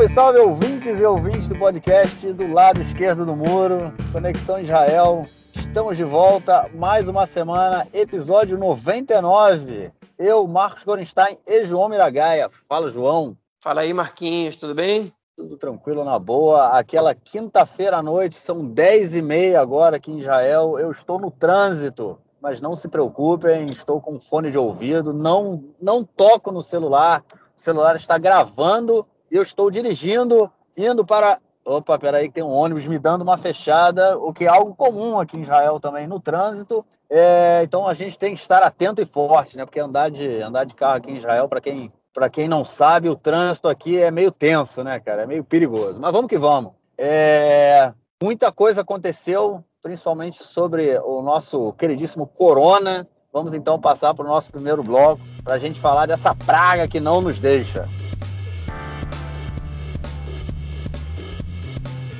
Salve, salve, ouvintes e ouvintes do podcast do lado esquerdo do muro, Conexão Israel. Estamos de volta, mais uma semana, episódio 99. Eu, Marcos Gorenstein e João Miragaia. Fala, João. Fala aí, Marquinhos, tudo bem? Tudo tranquilo, na boa. Aquela quinta-feira à noite, são 10 e meia agora aqui em Israel. Eu estou no trânsito, mas não se preocupem, estou com fone de ouvido, não, não toco no celular, o celular está gravando eu estou dirigindo, indo para. Opa, peraí, que tem um ônibus me dando uma fechada, o que é algo comum aqui em Israel também no trânsito. É, então a gente tem que estar atento e forte, né? Porque andar de, andar de carro aqui em Israel, para quem, quem não sabe, o trânsito aqui é meio tenso, né, cara? É meio perigoso. Mas vamos que vamos. É, muita coisa aconteceu, principalmente sobre o nosso queridíssimo Corona. Vamos então passar para o nosso primeiro bloco para a gente falar dessa praga que não nos deixa.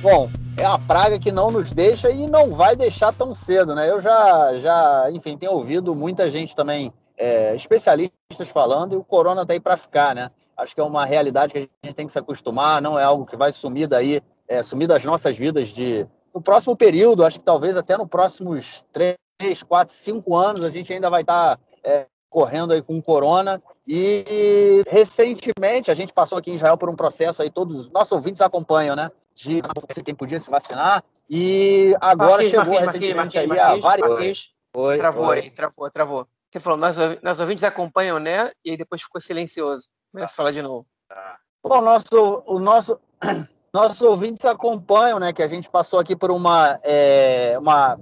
Bom, é uma praga que não nos deixa e não vai deixar tão cedo, né? Eu já, já enfim, tenho ouvido muita gente também, é, especialistas falando, e o corona tá aí para ficar, né? Acho que é uma realidade que a gente tem que se acostumar, não é algo que vai sumir daí, é, sumir das nossas vidas de no próximo período, acho que talvez até nos próximos três, quatro, cinco anos, a gente ainda vai estar tá, é, correndo aí com o corona. E recentemente a gente passou aqui em Israel por um processo aí, todos os nossos ouvintes acompanham, né? De quem podia se vacinar. E agora Marquinhos, chegou Marquinhos, recentemente Marquinhos, aí Marquinhos, a variante. Oi, travou oi. aí, travou, travou. Você falou, nós, nós ouvintes acompanham, né? E aí depois ficou silencioso. Melhor tá. falar de novo. Tá. Bom, nosso, o nosso, nossos ouvintes acompanham, né? Que a gente passou aqui por uma, é, uma,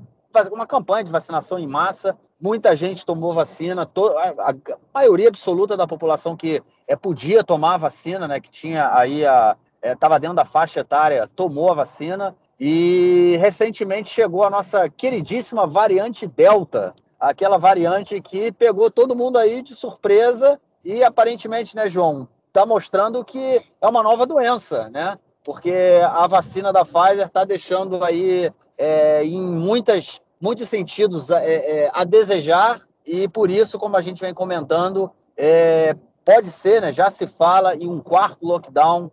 uma campanha de vacinação em massa. Muita gente tomou vacina, to, a, a, maioria absoluta da população que é, podia tomar a vacina, né? Que tinha aí a estava é, dentro da faixa etária, tomou a vacina e recentemente chegou a nossa queridíssima variante Delta, aquela variante que pegou todo mundo aí de surpresa e aparentemente, né, João, está mostrando que é uma nova doença, né? Porque a vacina da Pfizer está deixando aí é, em muitas, muitos sentidos é, é, a desejar e por isso, como a gente vem comentando, é, pode ser, né, já se fala em um quarto lockdown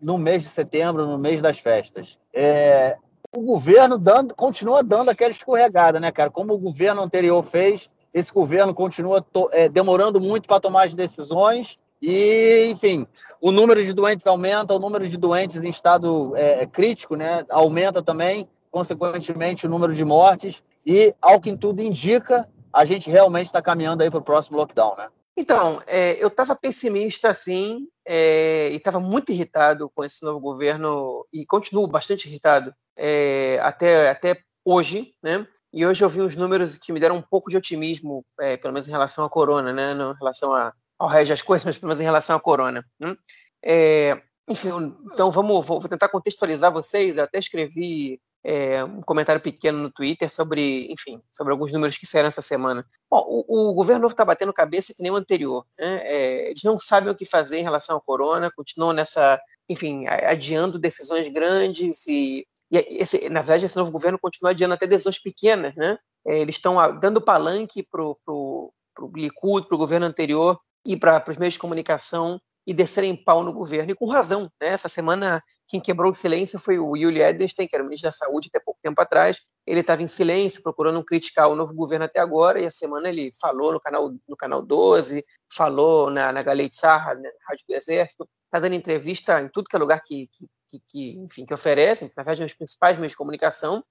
no mês de setembro, no mês das festas. É, o governo dando, continua dando aquela escorregada, né, cara? Como o governo anterior fez, esse governo continua to, é, demorando muito para tomar as decisões e, enfim, o número de doentes aumenta, o número de doentes em estado é, é crítico, né, aumenta também, consequentemente o número de mortes e, ao que tudo indica, a gente realmente está caminhando para o próximo lockdown, né? Então, é, eu estava pessimista, assim, é, e estava muito irritado com esse novo governo, e continuo bastante irritado é, até, até hoje, né? E hoje eu vi uns números que me deram um pouco de otimismo, é, pelo menos em relação à corona, né? Não em relação a, ao resto das coisas, mas pelo menos em relação à corona. Né? É, enfim, então vamos, vou tentar contextualizar vocês. Eu até escrevi é, um comentário pequeno no Twitter sobre, enfim, sobre alguns números que saíram essa semana. Bom, o, o governo novo está batendo cabeça que nem o anterior. Né? É, eles não sabem o que fazer em relação ao corona, continuam nessa, enfim, adiando decisões grandes e, e esse, na verdade esse novo governo continua adiando até decisões pequenas, né? É, eles estão dando palanque para o Likud, para o governo anterior e para os meios de comunicação e descerem pau no governo, e com razão. Né? Essa semana, quem quebrou o silêncio foi o Yuli Edelstein, que era o ministro da Saúde até pouco tempo atrás. Ele estava em silêncio, procurando criticar o novo governo até agora, e a semana ele falou no canal, no canal 12, falou na, na Galei Tzahar, na Rádio do Exército, está dando entrevista em tudo que é lugar que, que, que, enfim, que oferecem, na verdade, os principais meios de comunicação,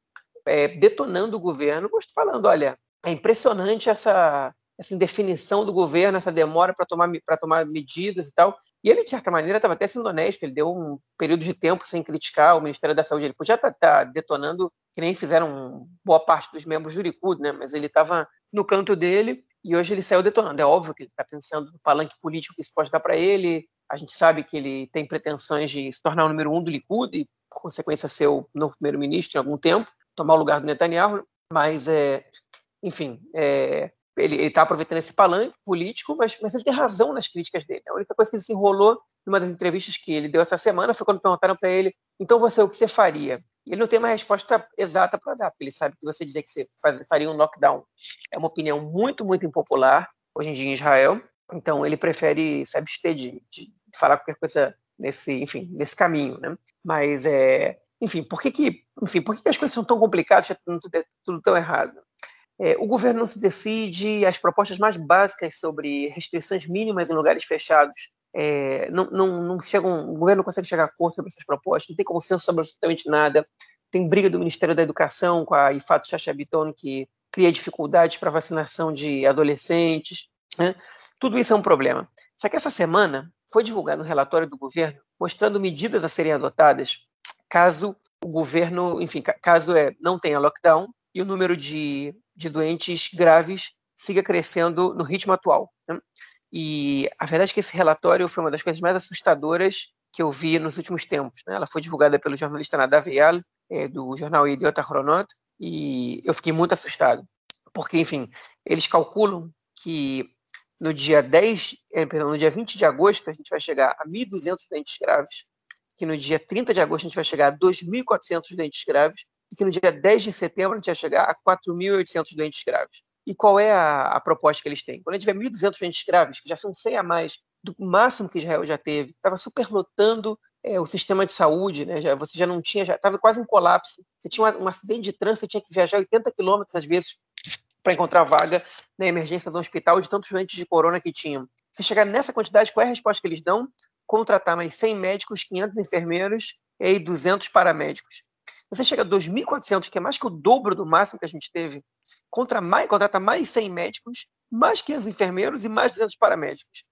é, detonando o governo, falando, olha, é impressionante essa, essa indefinição do governo, essa demora para tomar, tomar medidas e tal. E ele, de certa maneira, estava até sendo honesto, ele deu um período de tempo sem criticar o Ministério da Saúde. Ele podia estar tá, tá detonando, que nem fizeram boa parte dos membros do Likud, né? mas ele estava no canto dele e hoje ele saiu detonando. É óbvio que ele está pensando no palanque político que isso pode dar para ele. A gente sabe que ele tem pretensões de se tornar o número um do Likud e, por consequência, ser o novo primeiro-ministro em algum tempo, tomar o lugar do Netanyahu. Mas, é, enfim, é, ele está aproveitando esse palanque político, mas, mas ele tem razão nas críticas dele. A única coisa que ele se enrolou numa das entrevistas que ele deu essa semana foi quando perguntaram para ele: então você, o que você faria? E ele não tem uma resposta exata para dar, porque ele sabe que você dizer que você faz, faria um lockdown é uma opinião muito, muito impopular hoje em dia em Israel. Então ele prefere se abster de, de falar qualquer coisa nesse, enfim, nesse caminho, né? Mas é, enfim, por que que, enfim, por que, que as coisas são tão complicadas, tudo, tudo tão errado? É, o governo não se decide, as propostas mais básicas sobre restrições mínimas em lugares fechados é, não, não, não chegam, o governo não consegue chegar a acordo sobre essas propostas, não tem consenso sobre absolutamente nada. Tem briga do Ministério da Educação com a Ifato Chachabiton, que cria dificuldades para vacinação de adolescentes. Né? Tudo isso é um problema. Só que essa semana foi divulgado um relatório do governo mostrando medidas a serem adotadas caso o governo, enfim, caso é, não tenha lockdown e o número de, de doentes graves siga crescendo no ritmo atual. Né? E a verdade é que esse relatório foi uma das coisas mais assustadoras que eu vi nos últimos tempos. Né? Ela foi divulgada pelo jornalista Nadav Eyal, é, do jornal Idiota Chronot, e eu fiquei muito assustado. Porque, enfim, eles calculam que no dia 10, eh, perdão, no dia 20 de agosto a gente vai chegar a 1.200 doentes graves, que no dia 30 de agosto a gente vai chegar a 2.400 doentes graves, e que no dia 10 de setembro a gente vai chegar a 4.800 doentes graves. E qual é a, a, proposta que eles têm? Quando a gente tiver 1.200 doentes graves, que já são 100 a mais do máximo que Israel já teve, estava superlotando é, o sistema de saúde, né? Já, você já não tinha, já estava quase em colapso. Você tinha um, um acidente de trânsito, você tinha que viajar 80 quilômetros às vezes para encontrar vaga na emergência do hospital de tantos doentes de corona que tinham. Se chegar nessa quantidade, qual é a resposta que eles dão? Contratar mais 100 médicos, 500 enfermeiros e 200 paramédicos. Você chega a 2.400, que é mais que o dobro do máximo que a gente teve, contra mais, contrata mais 100 médicos, mais 500 enfermeiros e mais 200 paramédicos.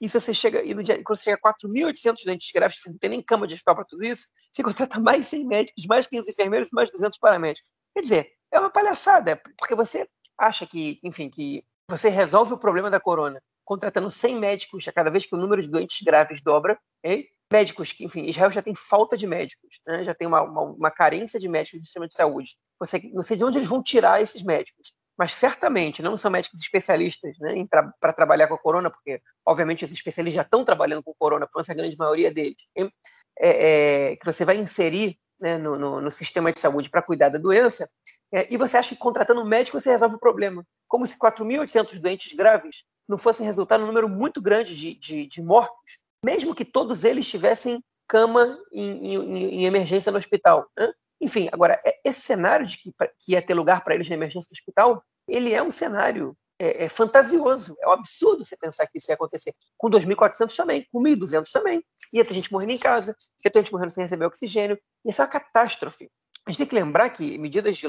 E você chega, e no dia, quando você chega a 4.800 dentes graves, você não tem nem cama de hospital para tudo isso, você contrata mais 100 médicos, mais 500 enfermeiros e mais 200 paramédicos. Quer dizer, é uma palhaçada, porque você acha que, enfim, que você resolve o problema da corona contratando 100 médicos a cada vez que o número de doentes graves dobra, okay? Médicos que, enfim, Israel já tem falta de médicos, né? já tem uma, uma, uma, carência de médicos no sistema de saúde. Você, não sei de onde eles vão tirar esses médicos, mas certamente não são médicos especialistas né, para tra trabalhar com a corona, porque, obviamente, esses especialistas já estão trabalhando com corona, por essa grande maioria deles, é, é, que você vai inserir né, no, no, no, sistema de saúde para cuidar da doença, é, e você acha que contratando um médico você resolve o problema. Como se 4.800 doentes graves não fossem resultar num número muito grande de, de, de mortos, mesmo que todos eles tivessem cama em, em, em emergência no hospital. Né? Enfim, agora, é, esse cenário de que, que ia ter lugar para eles na emergência do hospital, ele é um cenário é, é, fantasioso. É um absurdo você pensar que isso ia acontecer. Com 2.400 também, com 1.200 também. Ia ter gente morrendo em casa, ia ter gente morrendo sem receber oxigênio. Isso é uma catástrofe. A gente tem que lembrar que medidas de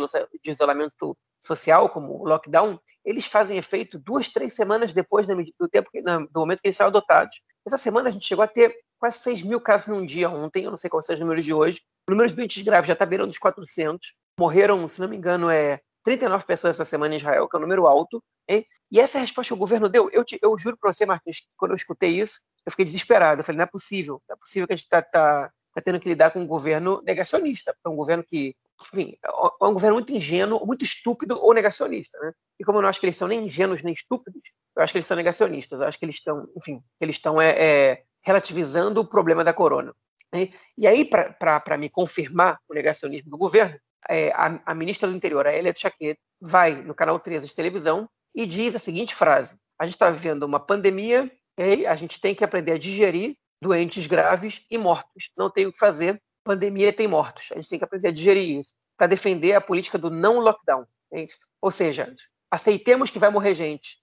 isolamento social, como o lockdown, eles fazem efeito duas, três semanas depois do, tempo do momento que eles são adotados. Essa semana a gente chegou a ter quase 6 mil casos num dia ontem, eu não sei quais são os números de hoje. O número de doentes graves já está beirando dos 400. Morreram, se não me engano, é 39 pessoas essa semana em Israel, que é um número alto. Hein? E essa é resposta que o governo deu. Eu, te, eu juro para você, Martins, que quando eu escutei isso, eu fiquei desesperado. Eu falei, não é possível. Não é possível que a gente está tá, tá tendo que lidar com um governo negacionista. É um governo que, enfim, é, é um governo muito ingênuo, muito estúpido ou negacionista. Né? E como eu não acho que eles são nem ingênuos nem estúpidos, eu acho que eles são negacionistas. Eu acho que eles estão, enfim, eles estão é, é, relativizando o problema da corona. Né? E aí, para me confirmar o negacionismo do governo, é, a, a, ministra do Interior, a Elia Tchaquet, vai no canal 13 de televisão e diz a seguinte frase: A gente está vivendo uma pandemia e a gente tem que aprender a digerir doentes graves e mortos. Não tem o que fazer, pandemia tem mortos. A gente tem que aprender a digerir isso para defender a política do não lockdown. Ou seja, aceitemos que vai morrer gente.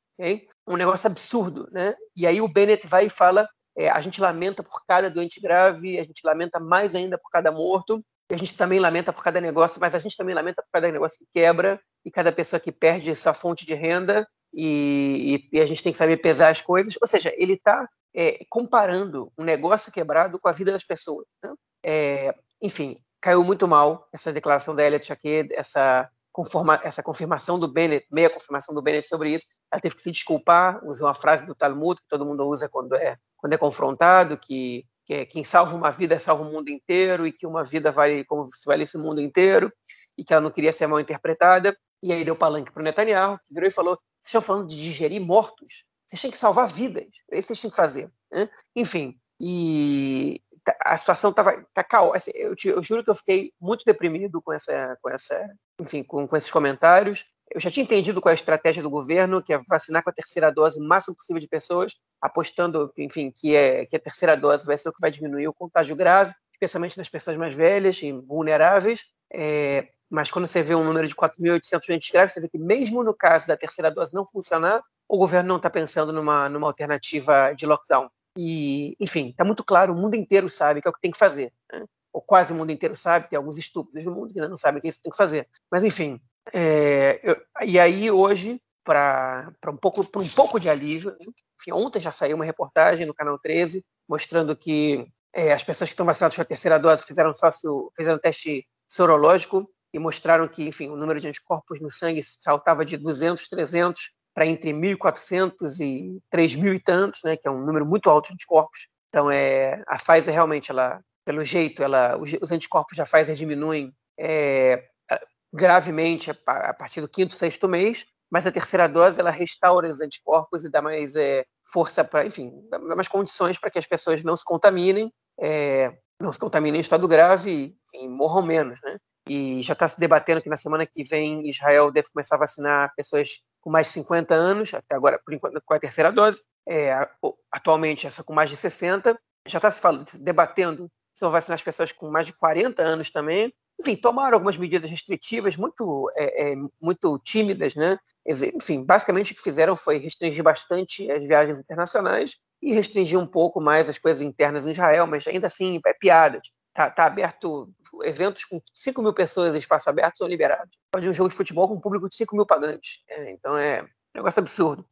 Um negócio absurdo. Né? E aí o Bennett vai e fala: é, a gente lamenta por cada doente grave, a gente lamenta mais ainda por cada morto, a gente também lamenta por cada negócio, mas a gente também lamenta por cada negócio que quebra e cada pessoa que perde essa fonte de renda e, e, e a gente tem que saber pesar as coisas. Ou seja, ele está é, comparando um negócio quebrado com a vida das pessoas. Né? É, enfim, caiu muito mal essa declaração da Elliot Chaquet, essa, conforma, essa confirmação do Bennett, meia confirmação do Bennett sobre isso. Ela teve que se desculpar, usou uma frase do Talmud que todo mundo usa quando é, quando é confrontado, que que é quem salva uma vida salva o mundo inteiro e que uma vida vale como se valesse o mundo inteiro e que ela não queria ser mal interpretada. E aí deu palanque para o Netanyahu, que virou e falou: vocês estão falando de digerir mortos? Vocês têm que salvar vidas, é isso que vocês têm que fazer. Né? Enfim, e a situação estava tá caótica. Assim, eu, eu, juro que eu fiquei muito deprimido com essa, com essa enfim, com, com esses comentários. eu já tinha entendido qual é a estratégia do governo, que é vacinar com a terceira dose o máximo possível de pessoas, apostando, enfim, que, é, que a terceira dose vai ser o que vai diminuir o contágio grave, especialmente nas pessoas mais velhas e vulneráveis. É, mas quando você vê um número de 4.800 doentes graves, você vê que mesmo no caso da terceira dose não funcionar, o governo não está pensando numa, numa alternativa de lockdown. E, enfim, está muito claro, o mundo inteiro sabe que é o que tem que fazer. Né? Ou quase o mundo inteiro sabe, tem alguns estúpidos no mundo que ainda não sabem que é isso tem que fazer. Mas, enfim, é, eu, e aí hoje, para um, pouco, um pouco de alívio, enfim, ontem já saiu uma reportagem no Canal 13 mostrando que é, as pessoas que estão vacinadas com a terceira dose fizeram, sócio, fizeram teste sorológico e mostraram que, enfim, o número de anticorpos no sangue saltava de 200, 300 para entre 1.400 e 3.000 e tantos, né, que é um número muito alto de anticorpos. Então, é, a Pfizer realmente, ela, pelo jeito, ela, os, os anticorpos da Pfizer diminuem é, gravemente a, partir do quinto, sexto mês, mas a terceira dose ela restaura os anticorpos e dá mais é, força para, enfim, dá mais condições para que as pessoas não se contaminem, é, não se contaminem em estado grave e enfim, morram menos, né? E já está se debatendo que na semana que vem Israel deve começar a vacinar pessoas com mais de 50 anos, até agora, por enquanto, com a terceira dose. É, atualmente, essa com mais de 60. Já está se falando, debatendo se vão vacinar as pessoas com mais de 40 anos também. Enfim, tomaram algumas medidas restritivas muito, é, é, muito tímidas, né? Enfim, basicamente o que fizeram foi restringir bastante as viagens internacionais e restringir um pouco mais as coisas internas em Israel, mas ainda assim é piada. Tá, tá aberto, eventos com 5 mil pessoas em espaço aberto são liberados. Pode um jogo de futebol com um público de 5 mil pagantes. É, então é um negócio absurdo.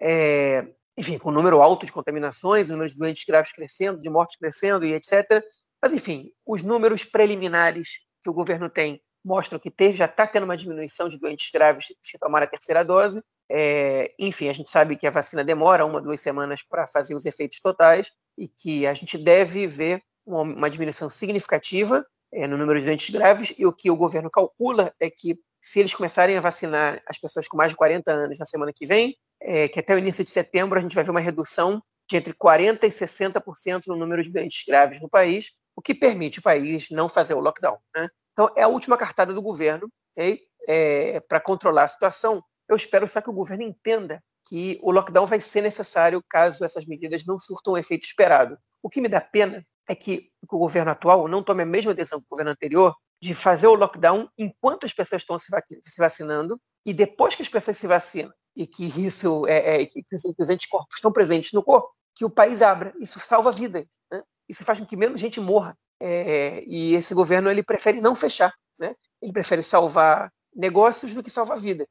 É, enfim, com um número alto de contaminações, número de doentes graves crescendo, de mortes crescendo e etc. Mas, enfim, os números preliminares que o governo tem mostram que teve, já está tendo uma diminuição de doentes graves que tomaram a terceira dose. É, enfim, a gente sabe que a vacina demora uma, duas semanas para fazer os efeitos totais e que a gente deve ver uma, diminuição significativa é, no número de doentes graves, e o que o governo calcula é que se eles começarem a vacinar as pessoas com mais de 40 anos na semana que vem, é, que até o início de setembro a gente vai ver uma redução de entre 40% e 60% no número de doentes graves no país, o que permite o país não fazer o lockdown. Né? Então, é a última cartada do governo okay? é, para controlar a situação. Eu espero só que o governo entenda que o lockdown vai ser necessário caso essas medidas não surtam o efeito esperado. O que me dá pena é que o governo atual não tome a mesma decisão que o governo anterior de fazer o lockdown enquanto as pessoas estão se vacinando e depois que as pessoas se vacinam e que isso é, é que os anticorpos estão presentes no corpo, que o país abra. Isso salva vidas. Né? Isso faz com que menos gente morra. É, e esse governo ele prefere não fechar. Né? Ele prefere salvar negócios do que salvar vida.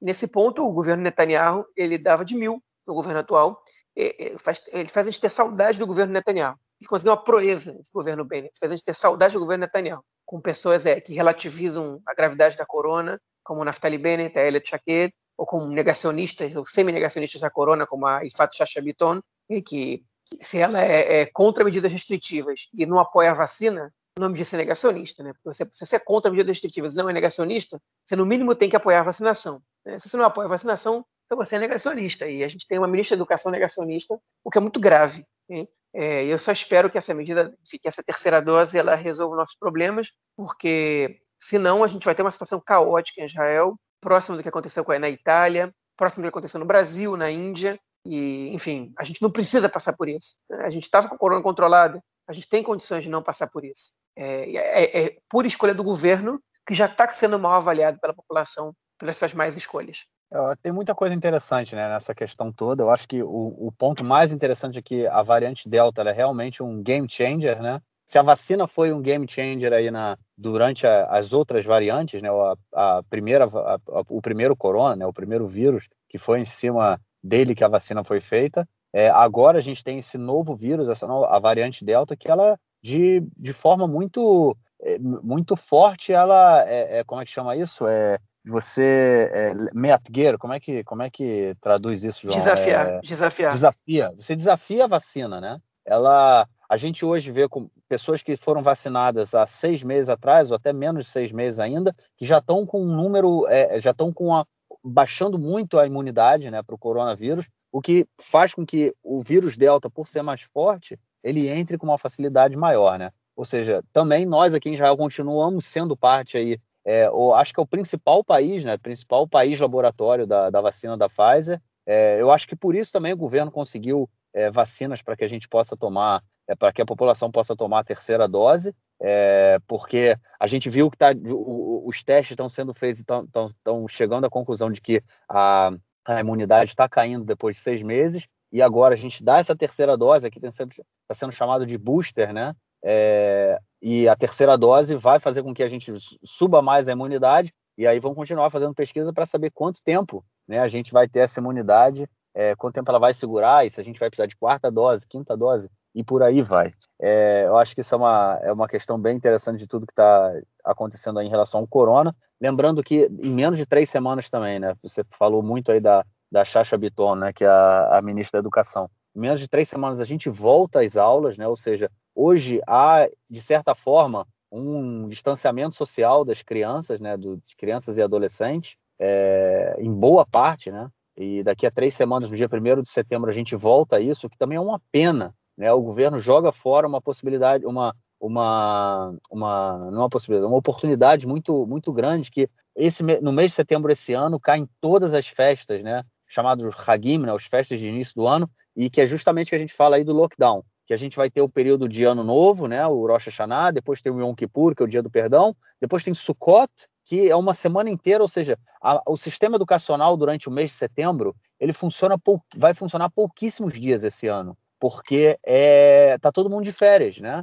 Nesse ponto, o governo Netanyahu ele dava de mil no governo atual. Ele faz, ele faz a gente ter saudade do governo Netanyahu que conseguiu uma proeza esse governo Bennett, fez a gente ter saudade do governo Netanyahu, com pessoas é, que relativizam a gravidade da corona, como Naftali Bennett, a Elliot Shaked, ou como negacionistas, ou semi-negacionistas da corona, como a Ifat Chachabiton, que, que se ela é, é, contra medidas restritivas e não apoia a vacina, o nome disso é negacionista, né? Porque você, se você é contra medidas restritivas e não é negacionista, você no mínimo tem que apoiar a vacinação. Né? Se você não apoia a vacinação, então você é negacionista. E a gente tem uma ministra da Educação negacionista, o que é muito grave. É, eu só espero que essa medida, que essa terceira dose, ela resolva nossos problemas, porque senão a gente vai ter uma situação caótica em Israel, próximo do que aconteceu na Itália, próximo do que aconteceu no Brasil, na Índia, e, enfim, a gente não precisa passar por isso. Né? A gente estava com a corona controlada, a gente tem condições de não passar por isso. É, é, é por escolha do governo, que já está sendo mal avaliado pela população, pelas suas mais escolhas. Tem muita coisa interessante né, nessa questão toda. Eu acho que o, o ponto mais interessante é que a variante Delta é realmente um game changer, né? Se a vacina foi um game changer aí na, durante a, as outras variantes, né? A, a primeira, a, o primeiro corona, né? O primeiro vírus que foi em cima dele que a vacina foi feita. É, agora a gente tem esse novo vírus, essa nova, a variante Delta, que ela de, de forma muito é, muito forte, ela é, é como é que chama isso? É, você é, meatgueiro, como é que como é que traduz isso, João? Desafiar, é, desafiar. Desafia. Você desafia a vacina, né? Ela, a gente hoje vê com pessoas que foram vacinadas há seis meses atrás ou até menos de seis meses ainda, que já estão com um número, é, já estão com a, baixando muito a imunidade, né, para o coronavírus, o que faz com que o vírus delta, por ser mais forte, ele entre com uma facilidade maior, né? Ou seja, também nós aqui em Israel continuamos sendo parte aí é, acho que é o principal país, né? Principal país laboratório da, da vacina da Pfizer. É, eu acho que por isso também o governo conseguiu é, vacinas para que a gente possa tomar, é, para que a população possa tomar a terceira dose, é, porque a gente viu que tá, o, os testes estão sendo feitos, estão chegando à conclusão de que a, a imunidade está caindo depois de seis meses, e agora a gente dá essa terceira dose, aqui está sendo, sendo chamado de booster, né? É, e a terceira dose vai fazer com que a gente suba mais a imunidade, e aí vão continuar fazendo pesquisa para saber quanto tempo né, a gente vai ter essa imunidade, é, quanto tempo ela vai segurar, e se a gente vai precisar de quarta dose, quinta dose, e por aí vai. É, eu acho que isso é uma, é uma questão bem interessante de tudo que está acontecendo em relação ao corona. Lembrando que em menos de três semanas também, né? Você falou muito aí da, da Chacha Biton, né? Que é a, a ministra da Educação. Em menos de três semanas a gente volta às aulas, né? Ou seja, hoje há, de certa forma, um distanciamento social das crianças, né? Do, de crianças e adolescentes, é, em boa parte, né? E daqui a três semanas, no dia 1 de setembro, a gente volta a isso, que também é uma pena, né? O governo joga fora uma possibilidade, uma, uma, uma, não é uma possibilidade, uma oportunidade muito, muito grande que esse, no mês de setembro esse ano caem todas as festas, né? Chamados Hagim, né? As festas de início do ano, e que é justamente que a gente fala aí do lockdown, que a gente vai ter o período de ano novo, né? O Rosh Hashanah, depois tem o Yom Kippur, que é o dia do perdão, depois tem Sukkot, que é uma semana inteira, ou seja, a, o sistema educacional durante o mês de setembro, ele funciona pou, vai funcionar pouquíssimos dias esse ano porque é, tá todo mundo de férias, né?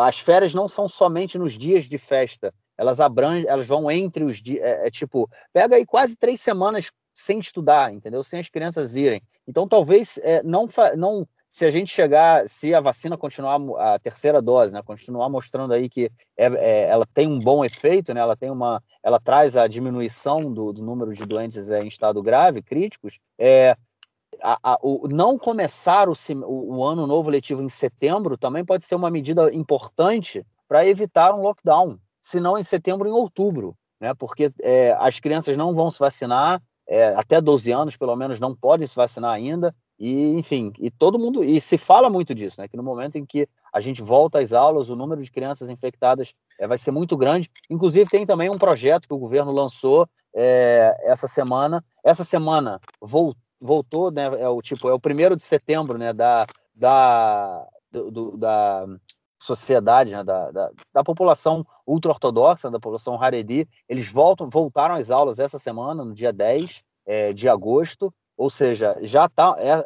as férias não são somente nos dias de festa, elas abrangem, elas vão entre os dias, é, é, tipo, pega aí quase três semanas sem estudar, entendeu? Sem as crianças irem. Então, talvez é, não, não, se a gente chegar, se a vacina continuar a terceira dose, né, continuar mostrando aí que é, é, ela tem um bom efeito, né, ela tem uma, ela traz a diminuição do, do número de doentes é, em estado grave, críticos, é, a, a, o, não começar o, o, ano novo letivo em setembro também pode ser uma medida importante para evitar um lockdown, se não em setembro, em outubro, né? Porque é, as crianças não vão se vacinar, é, até 12 anos pelo menos não podem se vacinar ainda, e enfim, e todo mundo, e se fala muito disso, né? Que no momento em que a gente volta às aulas, o número de crianças infectadas é, vai ser muito grande. Inclusive, tem também um projeto que o governo lançou é, essa semana. Essa semana voltou voltou, né? É o tipo, é o primeiro de setembro, né? Da, da, do, da sociedade, né, da, da, da população ultra-ortodoxa, da população Haredi, eles voltam, voltaram às aulas essa semana, no dia 10 é, de agosto, ou seja, já está é,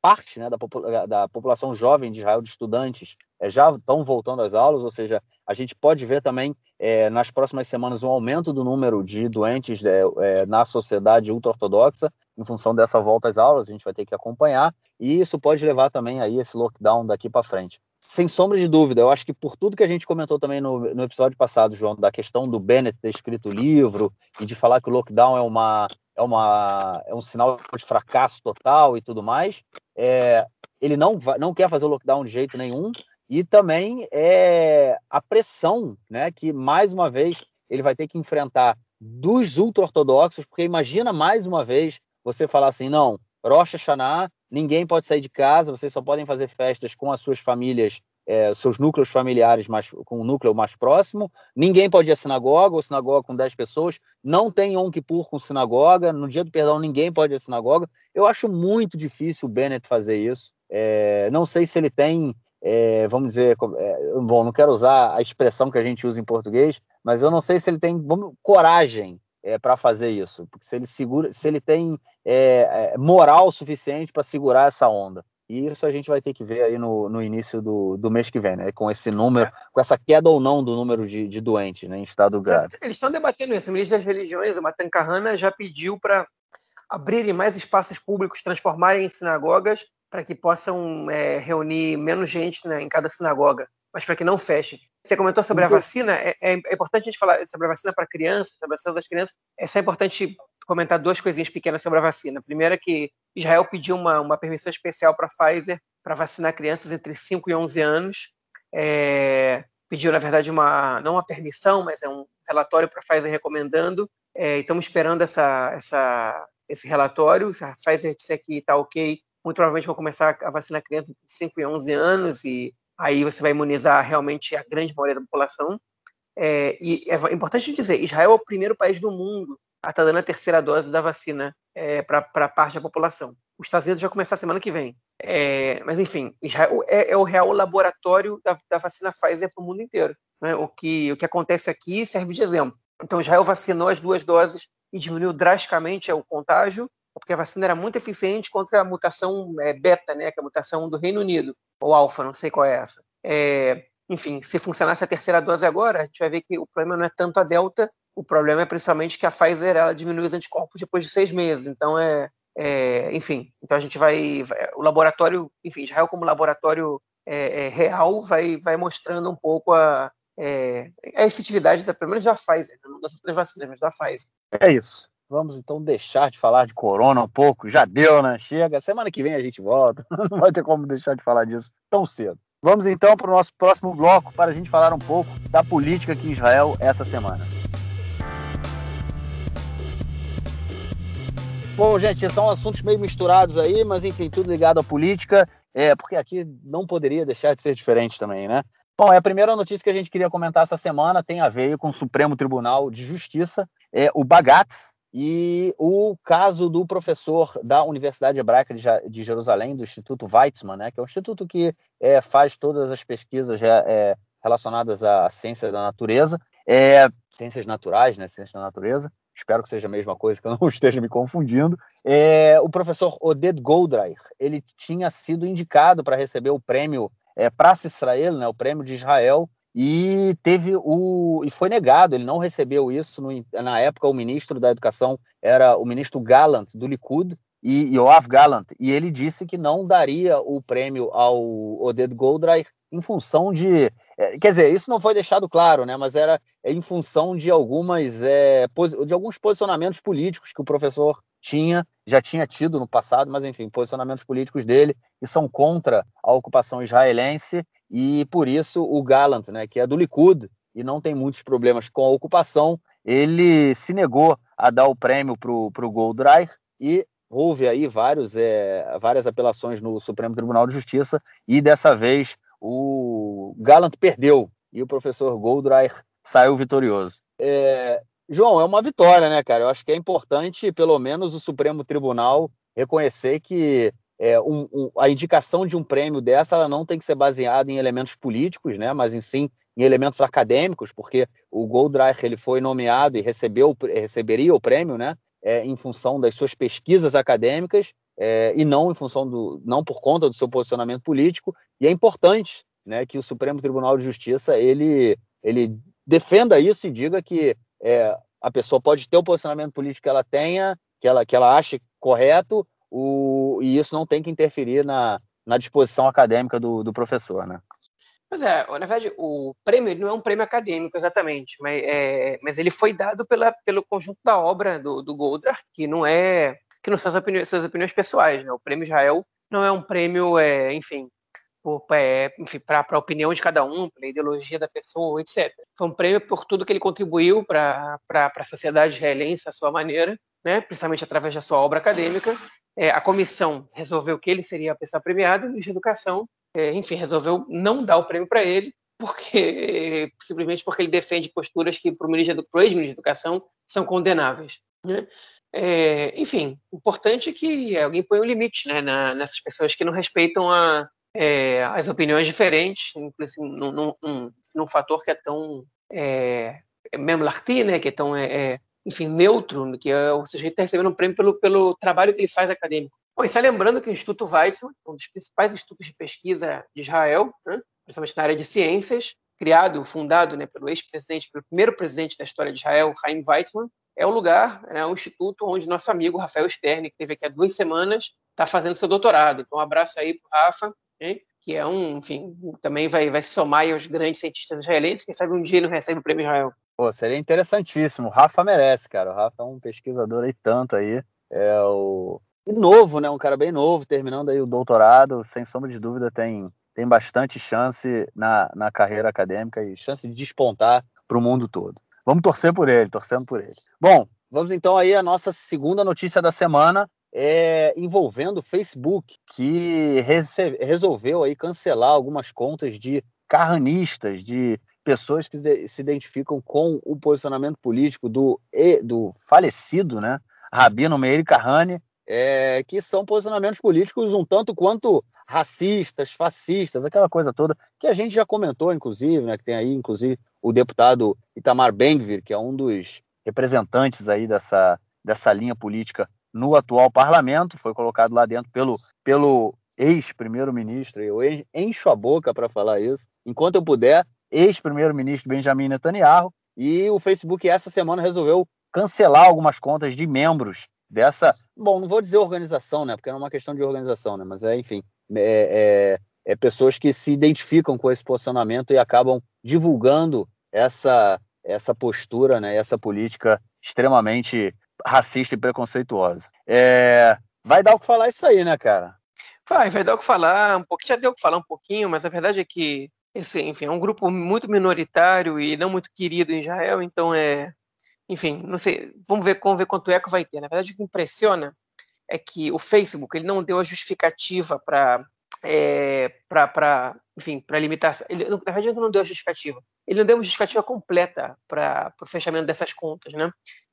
parte né, da, da população jovem de Israel, de estudantes, é, já estão voltando às aulas, ou seja, a gente pode ver também é, nas próximas semanas um aumento do número de doentes é, é na sociedade ultra-ortodoxa, em função dessa volta às aulas, a gente vai ter que acompanhar, e isso pode levar também aí esse lockdown daqui para frente. Sem sombra de dúvida, eu acho que por tudo que a gente comentou também no, no episódio passado, João, da questão do Bennett ter escrito o livro e de falar que o lockdown é, uma, é, uma, é um sinal de fracasso total e tudo mais, é, ele não, não quer fazer o lockdown de jeito nenhum, e também é, a pressão né, que, mais uma vez, ele vai ter que enfrentar dos ultra-ortodoxos, porque imagina mais uma vez você falar assim, não, Rosh Hashanah, ninguém pode sair de casa, vocês só podem fazer festas com as suas famílias, é, seus núcleos familiares mais, com o núcleo mais próximo, ninguém pode ir à sinagoga, ou sinagoga com 10 pessoas, não tem Yom Kippur com sinagoga, no dia do perdão ninguém pode ir à sinagoga. Eu acho muito difícil o Bennett fazer isso. É, não sei se ele tem, é, vamos dizer, é, bom, não quero usar a expressão que a gente usa em português, mas eu não sei se ele tem vamos, coragem é, para fazer isso, porque se ele segura, se ele tem é, moral suficiente para segurar essa onda. E isso a gente vai ter que ver aí no, no início do, do mês que vem, né? Com esse número, é. com essa queda ou não do número de, de doentes né, em estado grave. Eles estão debatendo isso. O ministro das Religiões, o Matan Kahana, já pediu para abrirem mais espaços públicos, transformarem em sinagogas, para que possam é, reunir menos gente né, em cada sinagoga, mas para que não fechem. Você comentou sobre a vacina, é, é, é, importante a gente falar sobre a vacina para crianças, sobre a vacina das crianças. É só importante comentar duas coisinhas pequenas sobre a vacina. Primeiro é que Israel pediu uma, uma permissão especial para a Pfizer para vacinar crianças entre 5 e 11 anos. É, pediu, na verdade, uma não uma permissão, mas é um relatório para a Pfizer recomendando. É, estamos esperando essa, essa, esse relatório. Se a Pfizer disser que está ok, muito provavelmente vão começar a vacinar crianças entre 5 e 11 anos e aí você vai imunizar realmente a grande maioria da população. É, e é importante dizer, Israel é o primeiro país do mundo a estar tá dando a terceira dose da vacina é, para parte da população. Os Estados Unidos vai começar semana que vem. É, mas, enfim, Israel é, é, o real laboratório da, da vacina Pfizer para o mundo inteiro. Né? O, que, o que acontece aqui serve de exemplo. Então, Israel vacinou as duas doses e diminuiu drasticamente o contágio, porque a vacina era muito eficiente contra a mutação é, beta, né, que é a mutação do Reino Unido, ou alfa, não sei qual é essa. É, enfim, se funcionasse a terceira dose agora, a gente vai ver que o problema não é tanto a delta, o problema é principalmente que a Pfizer ela diminui os anticorpos depois de seis meses. Então é, é enfim, então a gente vai, vai, o laboratório, enfim, Israel como laboratório é, é, real vai, vai mostrando um pouco a, é, a efetividade da, pelo menos da Pfizer, não das outras vacinas, mas da Pfizer. É isso. Vamos então deixar de falar de corona um pouco. Já deu, né? Chega. Semana que vem a gente volta. Não vai ter como deixar de falar disso tão cedo. Vamos então para o nosso próximo bloco para a gente falar um pouco da política aqui em Israel essa semana. Bom, gente, são assuntos meio misturados aí, mas enfim, tudo ligado à política, é, porque aqui não poderia deixar de ser diferente também, né? Bom, a primeira notícia que a gente queria comentar essa semana tem a ver com o Supremo Tribunal de Justiça, é, o Bagatz, e o caso do professor da Universidade Hebraica de Jerusalém, do Instituto Weizmann, né, que é um instituto que é, faz todas as pesquisas é, relacionadas à ciência da natureza, é, ciências naturais, né, ciência da natureza, espero que seja a mesma coisa, que eu não esteja me confundindo. É, o professor Oded Goldreich, ele tinha sido indicado para receber o prêmio é, Praça Israel, né, o prêmio de Israel, e teve o e foi negado, ele não recebeu isso no, na época o ministro da Educação era o ministro Gallant do Likud e Yoav Gallant, e ele disse que não daria o prêmio ao Oded Goldreich em função de é, quer dizer, isso não foi deixado claro, né? Mas era em função de algumas é, de alguns posicionamentos políticos que o professor tinha, já tinha tido no passado, mas enfim, posicionamentos políticos dele que são contra a ocupação israelense e por isso o Gallant, né, que é do Likud e não tem muitos problemas com a ocupação, ele se negou a dar o prêmio para o Goldreich e houve aí vários, é, várias apelações no Supremo Tribunal de Justiça e dessa vez o Gallant perdeu e o professor Goldreich saiu vitorioso. É, João, é uma vitória, né, cara? Eu acho que é importante, pelo menos, o Supremo Tribunal reconhecer que é, um, um, a indicação de um prêmio dessa ela não tem que ser baseada em elementos políticos, né, mas em sim em elementos acadêmicos, porque o Goldreich ele foi nomeado e recebeu, receberia o prêmio, né, é, em função das suas pesquisas acadêmicas é, e não em função do, não por conta do seu posicionamento político. E é importante, né, que o Supremo Tribunal de Justiça ele ele defenda isso e diga que é, a pessoa pode ter o posicionamento político que ela tenha, que ela, que ela ache correto, o, e isso não tem que interferir na, na disposição acadêmica do, do professor, né? Pois é, na verdade, o prêmio não é um prêmio acadêmico exatamente, mas, é, mas ele foi dado pela, pelo conjunto da obra do, do Goldrach, que não é que não são as opiniões, suas opiniões pessoais, né? O prêmio Israel não é um prêmio, é, enfim, é, para a opinião de cada um, pela ideologia da pessoa, etc. Foi um prêmio por tudo que ele contribuiu para a sociedade israelense, à sua maneira, né, principalmente através da sua obra acadêmica. É, a comissão resolveu que ele seria a pessoa premiada, o de Educação, é, enfim, resolveu não dar o prêmio para ele, porque simplesmente porque ele defende posturas que, para o ex-ministro de Educação, são condenáveis. Né? É, enfim, importante é que alguém põe um limite né, na, nessas pessoas que não respeitam a, é, as opiniões diferentes, inclusive num, num, num, fator que é tão é, mesmo larti, né, que é tão é, é, enfim neutro, que é o sujeito está recebendo um prêmio pelo, pelo trabalho que ele faz acadêmico. Bom, e só lembrando que o Instituto Weizmann, um dos principais institutos de pesquisa de Israel, né, principalmente na área de ciências, criado, fundado né, pelo ex-presidente, pelo primeiro presidente da história de Israel, Chaim Weizmann, é o lugar, é o instituto onde nosso amigo Rafael Stern, que teve aqui há duas semanas, está fazendo seu doutorado. Então, um abraço aí para Rafa, hein? que é um, enfim, também vai, vai se somar aos grandes cientistas israelenses. Quem sabe um dia ele não recebe o prêmio Israel. Pô, seria interessantíssimo. O Rafa merece, cara. O Rafa é um pesquisador aí tanto aí. É o e novo, né? Um cara bem novo, terminando aí o doutorado, sem sombra de dúvida, tem, tem bastante chance na, na carreira acadêmica e chance de despontar para o mundo todo. Vamos torcer por ele, torcendo por ele. Bom, vamos então aí a nossa segunda notícia da semana, é, envolvendo o Facebook, que resolveu aí cancelar algumas contas de carranistas, de pessoas que se identificam com o posicionamento político do, do falecido, né, Rabino Meir Kahane, é, que são posicionamentos políticos um tanto quanto racistas, fascistas, aquela coisa toda, que a gente já comentou, inclusive, né, que tem aí, inclusive, o deputado Itamar Bengvir, que é um dos representantes aí dessa, dessa linha política no atual parlamento, foi colocado lá dentro pelo, pelo ex-primeiro-ministro, eu encho a boca para falar isso, enquanto eu puder, ex-primeiro-ministro Benjamin Netanyahu, e o Facebook essa semana resolveu cancelar algumas contas de membros dessa, bom, não vou dizer organização, né, porque não é uma questão de organização, né, mas é, enfim, é, é, é pessoas que se identificam com esse posicionamento e acabam divulgando essa, essa postura, né, essa política extremamente racista e preconceituosa. É, vai dar o que falar isso aí, né, cara? Vai, vai dar o que falar, um pouquinho, já deu o que falar um pouquinho, mas a verdade é que, esse, enfim, é um grupo muito minoritário e não muito querido em Israel, então é, enfim, não sei, vamos ver, vamos ver quanto eco vai ter. Na verdade, o que impressiona é que o Facebook ele não deu a justificativa para é, para enfim para limitar ele, na verdade ele não deu a justificativa. Ele não deu uma justificativa completa para o fechamento dessas contas né?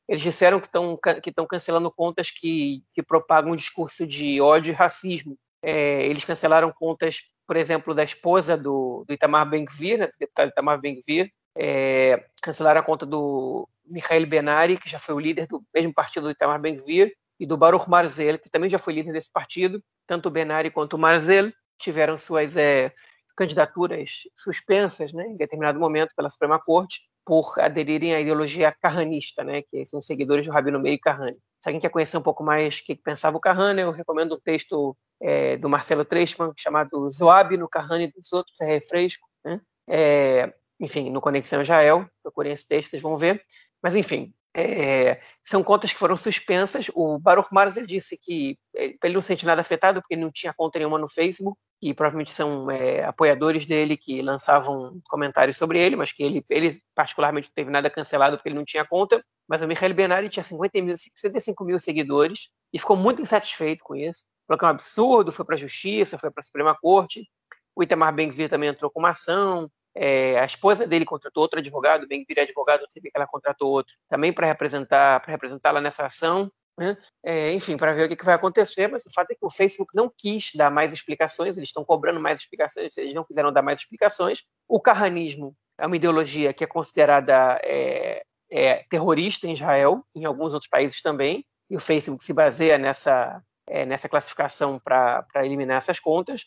Eles disseram que estão que estão cancelando contas que, que propagam um discurso de ódio e racismo. É, eles cancelaram contas por exemplo da esposa do, do Itamar Ben-Gvir né, do deputado Itamar Ben-Gvir é, cancelaram a conta do Mikhail Benari, que já foi o líder do mesmo partido do Itamar Ben-Gvir, e do Baruch Marzel, que também já foi líder desse partido. Tanto o Benari quanto o Marzel tiveram suas é, candidaturas suspensas, né, em determinado momento, pela Suprema Corte, por aderirem à ideologia carranista, né, que são seguidores do Rabino Meir Kahane. Se alguém quer conhecer um pouco mais o que pensava o Kahane, eu recomendo um texto é, do Marcelo Treisman chamado Zoab no Kahane dos outros, é refresco. Né? É, enfim, no Conexão Israel, procurem esse texto, vocês vão ver. Mas, enfim, é, são contas que foram suspensas. O Baruch Mars disse que ele não se sente nada afetado porque não tinha conta nenhuma no Facebook, e provavelmente são é, apoiadores dele que lançavam comentários sobre ele, mas que ele, ele particularmente não teve nada cancelado porque ele não tinha conta. Mas o Michael Benari tinha 50 mil, 55 mil seguidores e ficou muito insatisfeito com isso. Falou que é um absurdo, foi para a justiça, foi para a Suprema Corte. O Itamar Ben-Gvir também entrou com uma ação, é, a esposa dele contratou outro advogado, bem que advogado, não sei que ela contratou outro, também para representar para representá-la nessa ação. Né? É, enfim, para ver o que, vai acontecer, mas o fato é que o Facebook não quis dar mais explicações, eles estão cobrando mais explicações, eles não quiseram dar mais explicações. O carranismo é uma ideologia que é considerada é, é, terrorista em Israel, em alguns outros países também, e o Facebook se baseia nessa, é, nessa classificação para eliminar essas contas.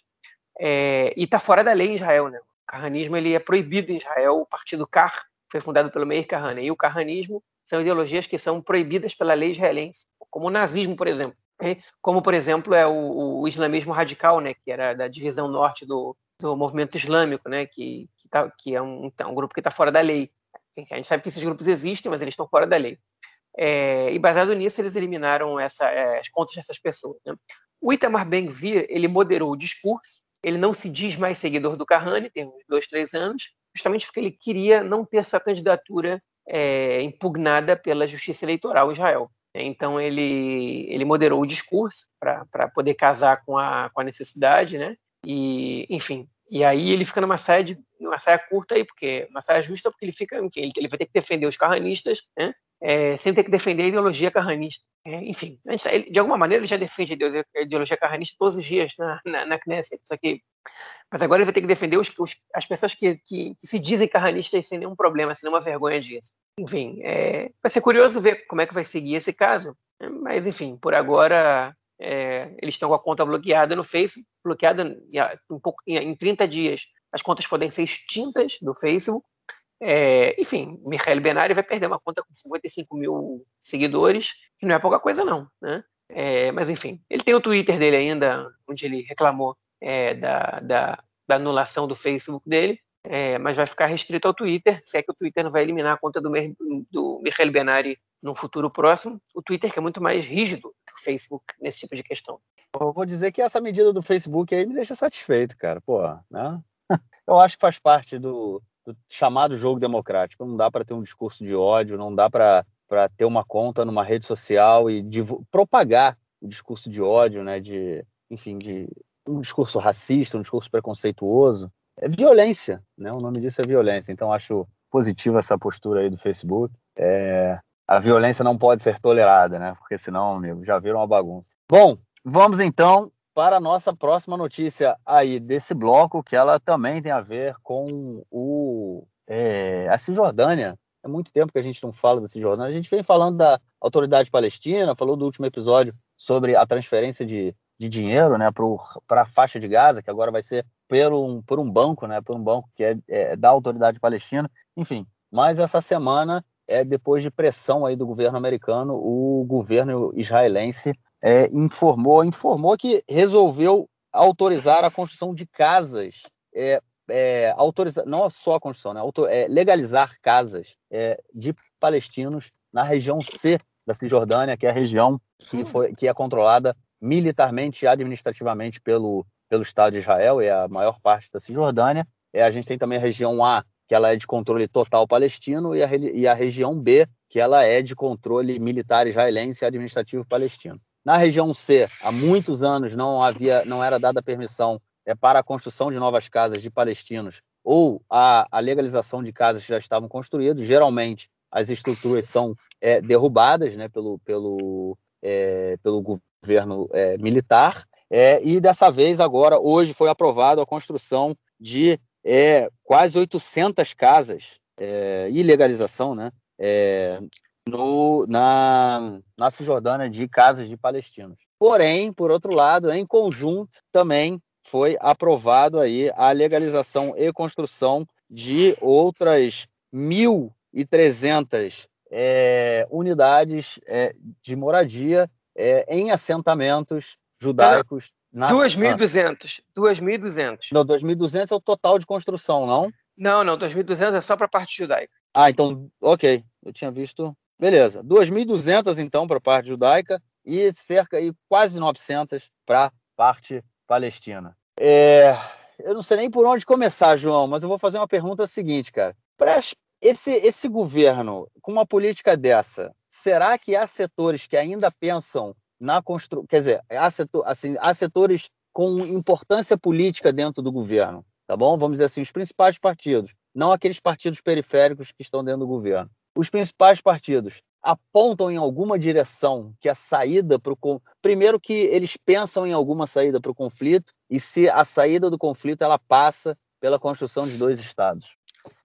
É, e está fora da lei em Israel, né? Carranismo ele é proibido em Israel. O partido Kar foi fundado pelo Meir Kahane. E o carranismo são ideologias que são proibidas pela lei israelense, como o nazismo, por exemplo. Como, por exemplo, é o, o islamismo radical, né, que era da divisão norte do, do movimento islâmico, né, que, que, tá, que é um, então, um grupo que está fora da lei. A gente sabe que esses grupos existem, mas eles estão fora da lei. É, e baseado nisso, eles eliminaram essa, é, as contas dessas pessoas. Né? O Itamar Ben-Gvir, ele moderou o discurso, ele não se diz mais seguidor do Kahane, tem uns dois, três anos, justamente porque ele queria não ter sua candidatura é, impugnada pela Justiça Eleitoral Israel. Então ele, ele moderou o discurso para poder casar com a, com a necessidade, né? E, enfim, e aí ele fica numa saia, de, numa saia curta aí, porque uma saia justa, porque ele fica, enfim, ele, ele vai ter que defender os carranistas, né? É, sem ter que defender a ideologia carranista. É, enfim, ele, de alguma maneira ele já defende a ideologia carranista todos os dias na, na, na Knesset, só que, mas agora ele vai ter que defender os, os, as pessoas que, que, que, se dizem carranistas sem nenhum problema, sem nenhuma vergonha disso. Enfim, é, vai ser curioso ver como é que vai seguir esse caso, mas enfim, por agora é, eles estão com a conta bloqueada no Facebook, bloqueada em, pouco, em 30 dias. As contas podem ser extintas do Facebook, é, enfim, Michael Benari vai perder uma conta com 55 mil seguidores, que não é pouca coisa, não. Né? É, mas, enfim, ele tem o Twitter dele ainda, onde ele reclamou é, da, da, da, anulação do Facebook dele, é, mas vai ficar restrito ao Twitter, se é que o Twitter não vai eliminar a conta do, do Michael Benari no futuro próximo. O Twitter que é muito mais rígido que o Facebook nesse tipo de questão. Eu vou dizer que essa medida do Facebook aí me deixa satisfeito, cara. Pô, né? Eu acho que faz parte do, do chamado jogo democrático. Não dá para ter um discurso de ódio, não dá para ter uma conta numa rede social e propagar o discurso de ódio, né? De, enfim, de um discurso racista, um discurso preconceituoso. é violência, né? O nome disso é violência. Então acho positiva essa postura aí do Facebook. É, a violência não pode ser tolerada, né? Porque senão, amigo, já viram uma bagunça. Bom, vamos então para a nossa próxima notícia aí desse bloco, que ela também tem a ver com o, é, a Cisjordânia. É muito tempo que a gente não fala da Cisjordânia. A gente vem falando da autoridade palestina, falou do último episódio sobre a transferência de, de dinheiro né, para a faixa de Gaza, que agora vai ser por um, por um banco, né, por um banco que é, é da autoridade palestina. Enfim, mas essa semana é, depois de pressão aí do governo americano, o governo israelense é, informou, informou que resolveu autorizar a construção de casas, é, é, autorizar, não só a construção, né, autor, é, legalizar casas é, de palestinos na região C da Cisjordânia, que é a região que, foi, que é controlada militarmente e administrativamente pelo, pelo Estado de Israel, é a maior parte da Cisjordânia. É, a gente tem também a região A, que ela é de controle total palestino, e a, e a região B, que ela é de controle militar israelense e administrativo palestino. Na região C, há muitos anos não havia, não era dada permissão é, para a construção de novas casas de palestinos ou a, a legalização de casas que já estavam construídas. Geralmente, as estruturas são é, derrubadas né, pelo, pelo, é, pelo governo é, militar. É, e dessa vez, agora, hoje, foi aprovado a construção de é, quase 800 casas, é, ilegalização, né? No, na, na Cisjordânia de casas de palestinos. Porém, por outro lado, em conjunto, também foi aprovado aí a legalização e construção de outras 1.300 é, unidades é, de moradia é, em assentamentos judaicos 2.200. 2.200. Não, 2.200 é o total de construção, não? Não, não, 2.200 é só para a parte judaica. Ah, então, ok. Eu tinha visto. Beleza. 2.200 então para a parte judaica e cerca e quase 900 para a parte palestina. É, eu não sei nem por onde começar, João, mas eu vou fazer uma pergunta seguinte, cara. Para esse, esse governo, com uma política dessa, será que há setores que ainda pensam na construção. Quer dizer, há, setor, assim, há setores com importância política dentro do governo, tá bom? Vamos dizer assim, os principais partidos, não aqueles partidos periféricos que estão dentro do governo. Os principais partidos apontam em alguma direção que a saída para o primeiro que eles pensam em alguma saída para o conflito e se a saída do conflito ela passa pela construção de dois estados.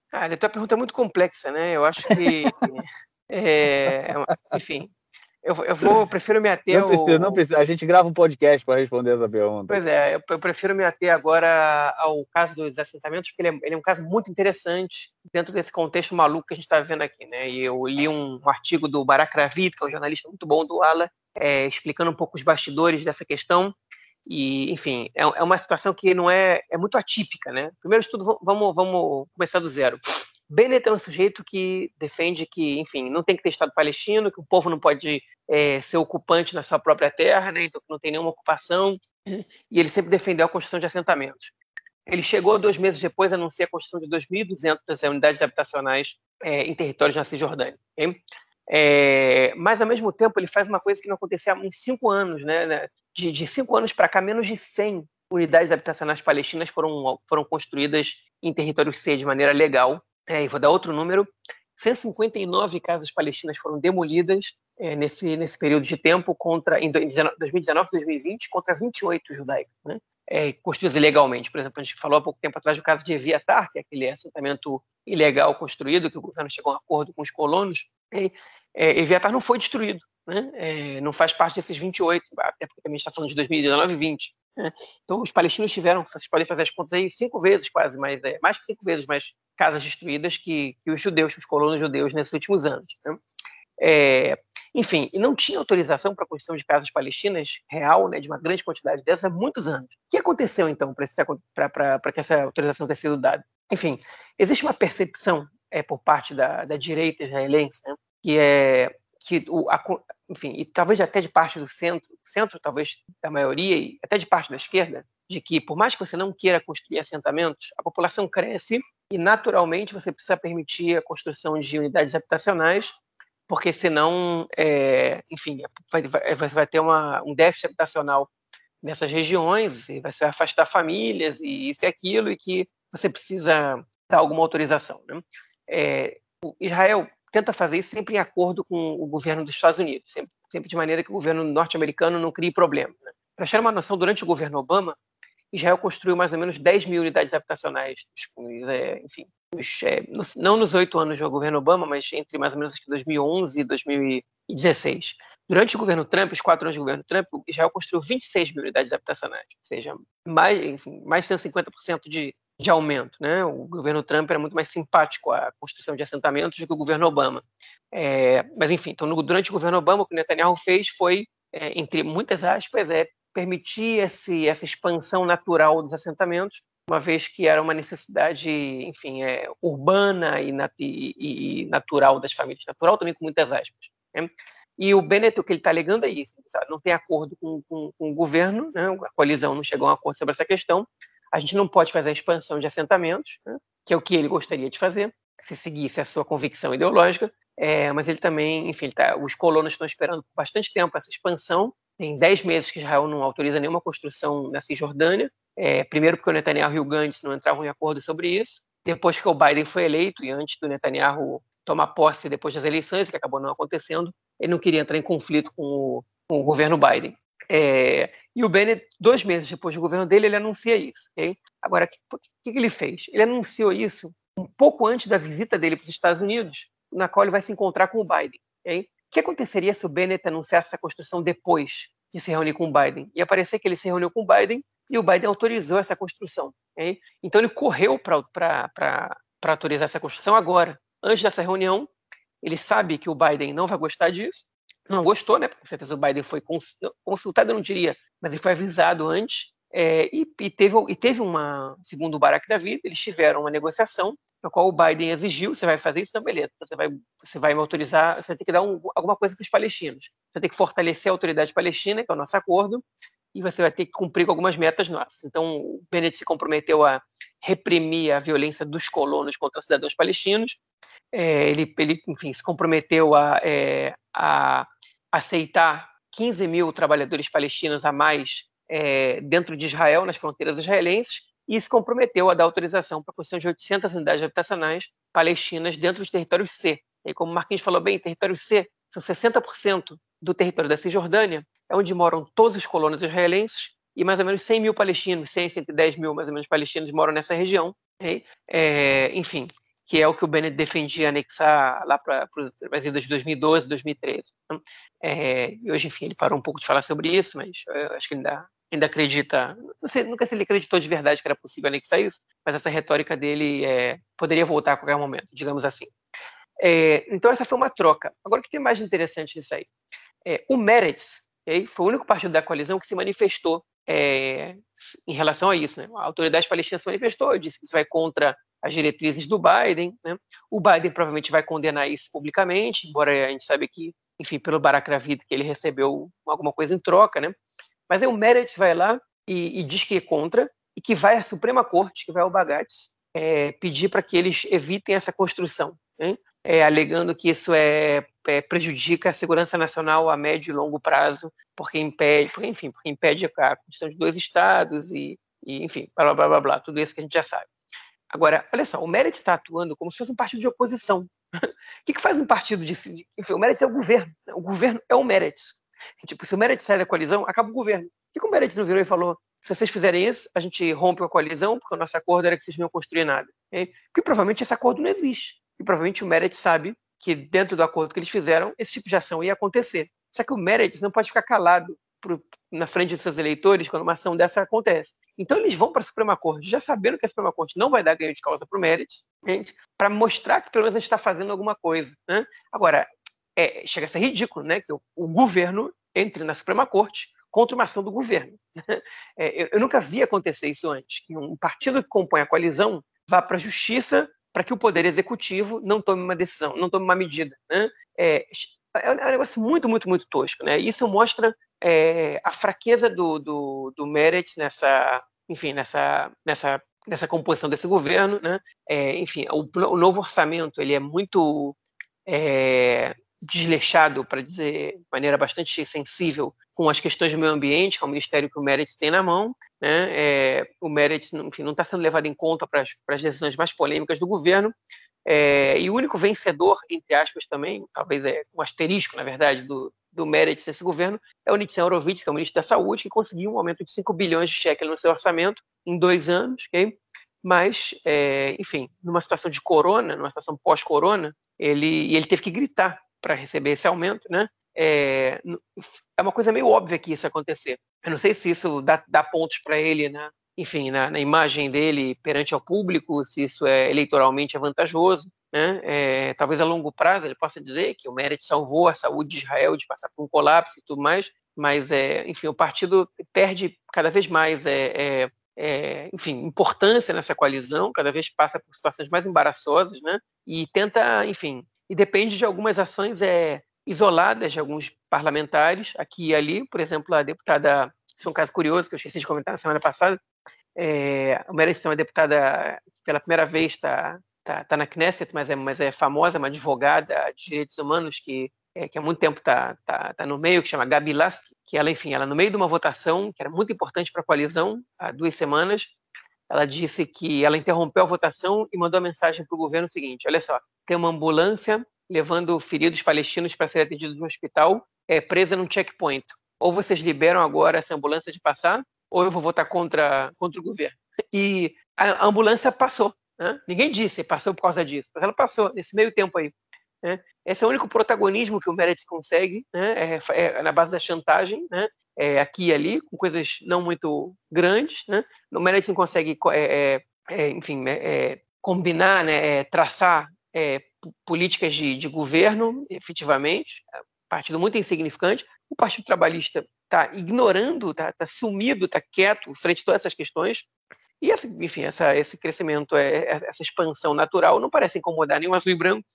Cara, a tua pergunta é muito complexa, né? Eu acho que, é, é enfim, eu, eu vou, eu prefiro me ater. Não precisa, ao... não precisa. A gente grava um podcast para responder essa pergunta. Pois é, eu, eu, prefiro me ater agora ao caso dos assentamentos, porque ele é, ele é, um caso muito interessante dentro desse contexto maluco que a gente está vivendo aqui, né? E eu li um, um artigo do Barak Ravid, que é um jornalista muito bom do Ala, é, explicando um pouco os bastidores dessa questão. E, enfim, é, é uma situação que não é, é muito atípica, né? Primeiro de tudo, vamos, vamos começar do zero. Bennett é um sujeito que defende que, enfim, não tem que ter Estado palestino, que o povo não pode é, ser ocupante na sua própria terra, né? então não tem nenhuma ocupação, e ele sempre defendeu a construção de assentamentos. Ele chegou dois meses depois a anunciar a construção de 2.200 unidades habitacionais é, em territórios na Cisjordânia. Okay? É, mas, ao mesmo tempo, ele faz uma coisa que não acontecia há uns cinco anos. Né? né de, de cinco anos para cá, menos de 100 unidades habitacionais palestinas foram, foram construídas em território C de maneira legal. É, e vou dar outro número: 159 casas palestinas foram demolidas é, nesse, nesse período de tempo contra em 2019 2020 contra 28 judaicos, né? É, construídos ilegalmente. Por exemplo, a gente falou há pouco tempo atrás do caso de Eviatar, que é aquele assentamento ilegal construído, que o governo chegou a um acordo com os colonos. E, é, Eviatar não foi destruído, né? É, não faz parte desses 28, até porque também está falando de 2019 e 20. Então, os palestinos tiveram, vocês podem fazer as contas aí, cinco vezes quase, mas é, mais que cinco vezes mais casas destruídas que, que os judeus, os colonos judeus nesses últimos anos. Né? É, enfim, e não tinha autorização para a construção de casas palestinas real, né, de uma grande quantidade dessas, há muitos anos. O que aconteceu, então, para que essa autorização tenha sido dada? Enfim, existe uma percepção é, por parte da, da direita israelense, né, que é que o, a, enfim, e talvez até de parte do centro, centro talvez da maioria e até de parte da esquerda, de que por mais que você não queira construir assentamentos, a população cresce e naturalmente você precisa permitir a construção de unidades habitacionais, porque senão, é, enfim, vai, vai, vai ter uma, um déficit habitacional nessas regiões e vai, vai afastar famílias e isso e aquilo e que você precisa dar alguma autorização. Né? É, Israel tenta fazer isso sempre em acordo com o governo dos Estados Unidos, sempre, sempre de maneira que o governo norte-americano não crie problema. Né? Para achar uma noção, durante o governo Obama, Israel construiu mais ou menos 10 mil unidades habitacionais, é, enfim, é, não nos oito anos do governo Obama, mas entre mais ou menos 2011 e 2016. Durante o governo Trump, os quatro anos do governo Trump, Israel construiu 26 mil unidades habitacionais, ou seja, mais, enfim, mais de 150% de, de aumento. Né? O governo Trump era muito mais simpático à construção de assentamentos do que o governo Obama. É, mas, enfim, então, no, durante o governo Obama, o que Netanyahu fez foi, é, entre muitas aspas, é permitir esse, essa expansão natural dos assentamentos, uma vez que era uma necessidade, enfim, é, urbana e, nat e, e, natural das famílias, natural também com muitas aspas. Né? E o Bennett, o que ele está alegando é isso, sabe? não tem acordo com, com, com, o governo, né? a coalizão não chegou a um acordo sobre essa questão, a gente não pode fazer a expansão de assentamentos, né? que é o que ele gostaria de fazer, se seguisse a sua convicção ideológica, é, mas ele também, enfim, ele tá, os colonos estão esperando por bastante tempo essa expansão, tem 10 meses que Israel não autoriza nenhuma construção na Cisjordânia. É, primeiro porque o Netanyahu e o Gantz não entravam em acordo sobre isso. Depois que o Biden foi eleito e antes do Netanyahu tomar posse depois das eleições, que acabou não acontecendo, ele não queria entrar em conflito com o, com o governo Biden. É, e o Bennett, dois meses depois do governo dele, ele anuncia isso. Okay? Agora, o que, que, que ele fez? Ele anunciou isso um pouco antes da visita dele para os Estados Unidos, na qual ele vai se encontrar com o Biden. Okay? que aconteceria se o Bennett anunciasse essa construção depois de se reunir com o Biden? Ia parecer que ele se reuniu com o Biden e o Biden autorizou essa construção. Okay? Então ele correu para autorizar essa construção agora. Antes dessa reunião, ele sabe que o Biden não vai gostar disso. Não gostou, né? Com certeza o Biden foi consultado, eu não diria, mas ele foi avisado antes. É, e, e, teve, e teve uma, segundo o Barack David, eles tiveram uma negociação na qual o Biden exigiu, você vai fazer isso, então beleza, você vai, você vai me autorizar, você vai ter que dar um, alguma coisa para os palestinos. Você tem que fortalecer a autoridade palestina, que é o nosso acordo, e você vai ter que cumprir com algumas metas nossas. Então, o Bennett se comprometeu a reprimir a violência dos colonos contra cidadãos palestinos, é, ele, ele, enfim, se comprometeu a, é, a aceitar 15 mil trabalhadores palestinos a mais é, dentro de Israel, nas fronteiras israelenses, e se comprometeu a dar autorização para a construção de 800 unidades habitacionais palestinas dentro dos territórios C. E como o Marquinhos falou bem, território C são 60% do território da Cisjordânia, é onde moram todos os colonos israelenses, e mais ou menos 100 mil palestinos, 100, 110 mil mais ou menos palestinos moram nessa região. É, enfim, que é o que o Bennett defendia anexar lá para as idas de 2012, 2013. Então, é, e hoje, enfim, ele parou um pouco de falar sobre isso, mas acho que ainda ainda acredita, não sei, nunca se ele acreditou de verdade que era possível anexar isso, mas essa retórica dele é, poderia voltar a qualquer momento, digamos assim. É, então essa foi uma troca. Agora o que tem mais interessante nisso aí? É, o Meretz okay, foi o único partido da coalizão que se manifestou é, em relação a isso. Né? A autoridade palestina se manifestou, disse que isso vai contra as diretrizes do Biden. Né? O Biden provavelmente vai condenar isso publicamente, embora a gente saiba que, enfim, pelo Barack Ravid, que ele recebeu alguma coisa em troca, né? Mas aí o Meredith vai lá e, e, diz que é contra e que vai à Suprema Corte, que vai ao Bagates, é, pedir para que eles evitem essa construção, né? é, alegando que isso é, é, prejudica a segurança nacional a médio e longo prazo, porque impede, porque, enfim, porque impede a construção de dois estados e, e, enfim, blá, blá, blá, blá, tudo isso que a gente já sabe. Agora, olha só, o Meredith está atuando como se fosse um partido de oposição. o que, que faz um partido de... Enfim, o Meredith é o governo. Né? O governo é o Meredith. Tipo, se o Meredith sai da coalizão, acaba o governo. O que o Meredith não virou e falou? Se vocês fizerem isso, a gente rompe a coalizão, porque o nosso acordo era que vocês não iam construir nada. Okay? Porque provavelmente esse acordo não existe. E provavelmente o Meredith sabe que dentro do acordo que eles fizeram, esse tipo de ação ia acontecer. Só que o Meredith não pode ficar calado pro, na frente dos seus eleitores quando uma ação dessa acontece. Então eles vão para a Suprema Corte, já sabendo que a Suprema Corte não vai dar ganho de causa para o Meredith, para mostrar que pelo menos a gente está fazendo alguma coisa. Né? Agora, é, chega a ser ridículo, né? Que o, o, governo entre na Suprema Corte contra uma ação do governo. É, eu, eu, nunca vi acontecer isso antes, que um partido que compõe a coalizão vá para a justiça para que o poder executivo não tome uma decisão, não tome uma medida. Né? É, é, um negócio muito, muito, muito tosco. Né? Isso mostra é, a fraqueza do, do, do Meredith nessa, enfim, nessa, nessa, nessa composição desse governo. Né? É, enfim, o, o, novo orçamento ele é muito é, desleixado, para dizer de maneira bastante sensível, com as questões do meio ambiente, que é o ministério que o Meredith tem na mão. Né? É, o Meredith enfim, não está sendo levado em conta para as decisões mais polêmicas do governo. É, e o único vencedor, entre aspas, também, talvez é um asterisco, na verdade, do, do Meredith nesse governo, é o Nitsan Horowitz, que é o ministro da Saúde, que conseguiu um aumento de 5 bilhões de cheques no seu orçamento em dois anos, okay? mas, é, enfim, numa situação de corona, numa situação pós-corona, ele, ele teve que gritar para receber esse aumento, né? É, é, uma coisa meio óbvia que isso acontecer. Eu não sei se isso dá, dá pontos para ele, né? enfim, na, na, imagem dele perante ao público, se isso é eleitoralmente vantajoso. Né? É, talvez a longo prazo ele possa dizer que o Meredith salvou a saúde de Israel de passar por um colapso e tudo mais, mas, é, enfim, o partido perde cada vez mais é, é, é enfim, importância nessa coalizão, cada vez passa por situações mais embaraçosas, né? E tenta, enfim, e depende de algumas ações é, isoladas de alguns parlamentares aqui e ali, por exemplo, a deputada, isso é um caso curioso que eu esqueci de comentar na semana passada, é, o Meredith é uma deputada pela primeira vez está tá, tá na Knesset, mas é, mas é famosa, uma advogada de direitos humanos que, é, que há muito tempo está tá, tá no meio, que chama Gabi Lasky, que ela, enfim, ela no meio de uma votação que era muito importante para a coalizão, há duas semanas, ela disse que ela interrompeu a votação e mandou a mensagem para o governo seguinte: olha só, tem uma ambulância levando feridos palestinos para serem atendidos no hospital, é, presa num checkpoint. Ou vocês liberam agora essa ambulância de passar, ou eu vou votar contra, contra o governo. E a ambulância passou. Né? Ninguém disse passou por causa disso, mas ela passou nesse meio tempo aí. Né? Esse é o único protagonismo que o Meredith consegue, né? é, é, na base da chantagem, né? É, aqui e ali, com coisas não muito grandes. Né? O Meredith não consegue, é, é, enfim, combinar, né? traçar políticas de, de, governo, efetivamente. partido muito insignificante. O Partido Trabalhista está ignorando, está tá sumido, está quieto frente a todas essas questões. E, essa, enfim, essa, esse crescimento, essa expansão natural não parece incomodar nem o azul e branco,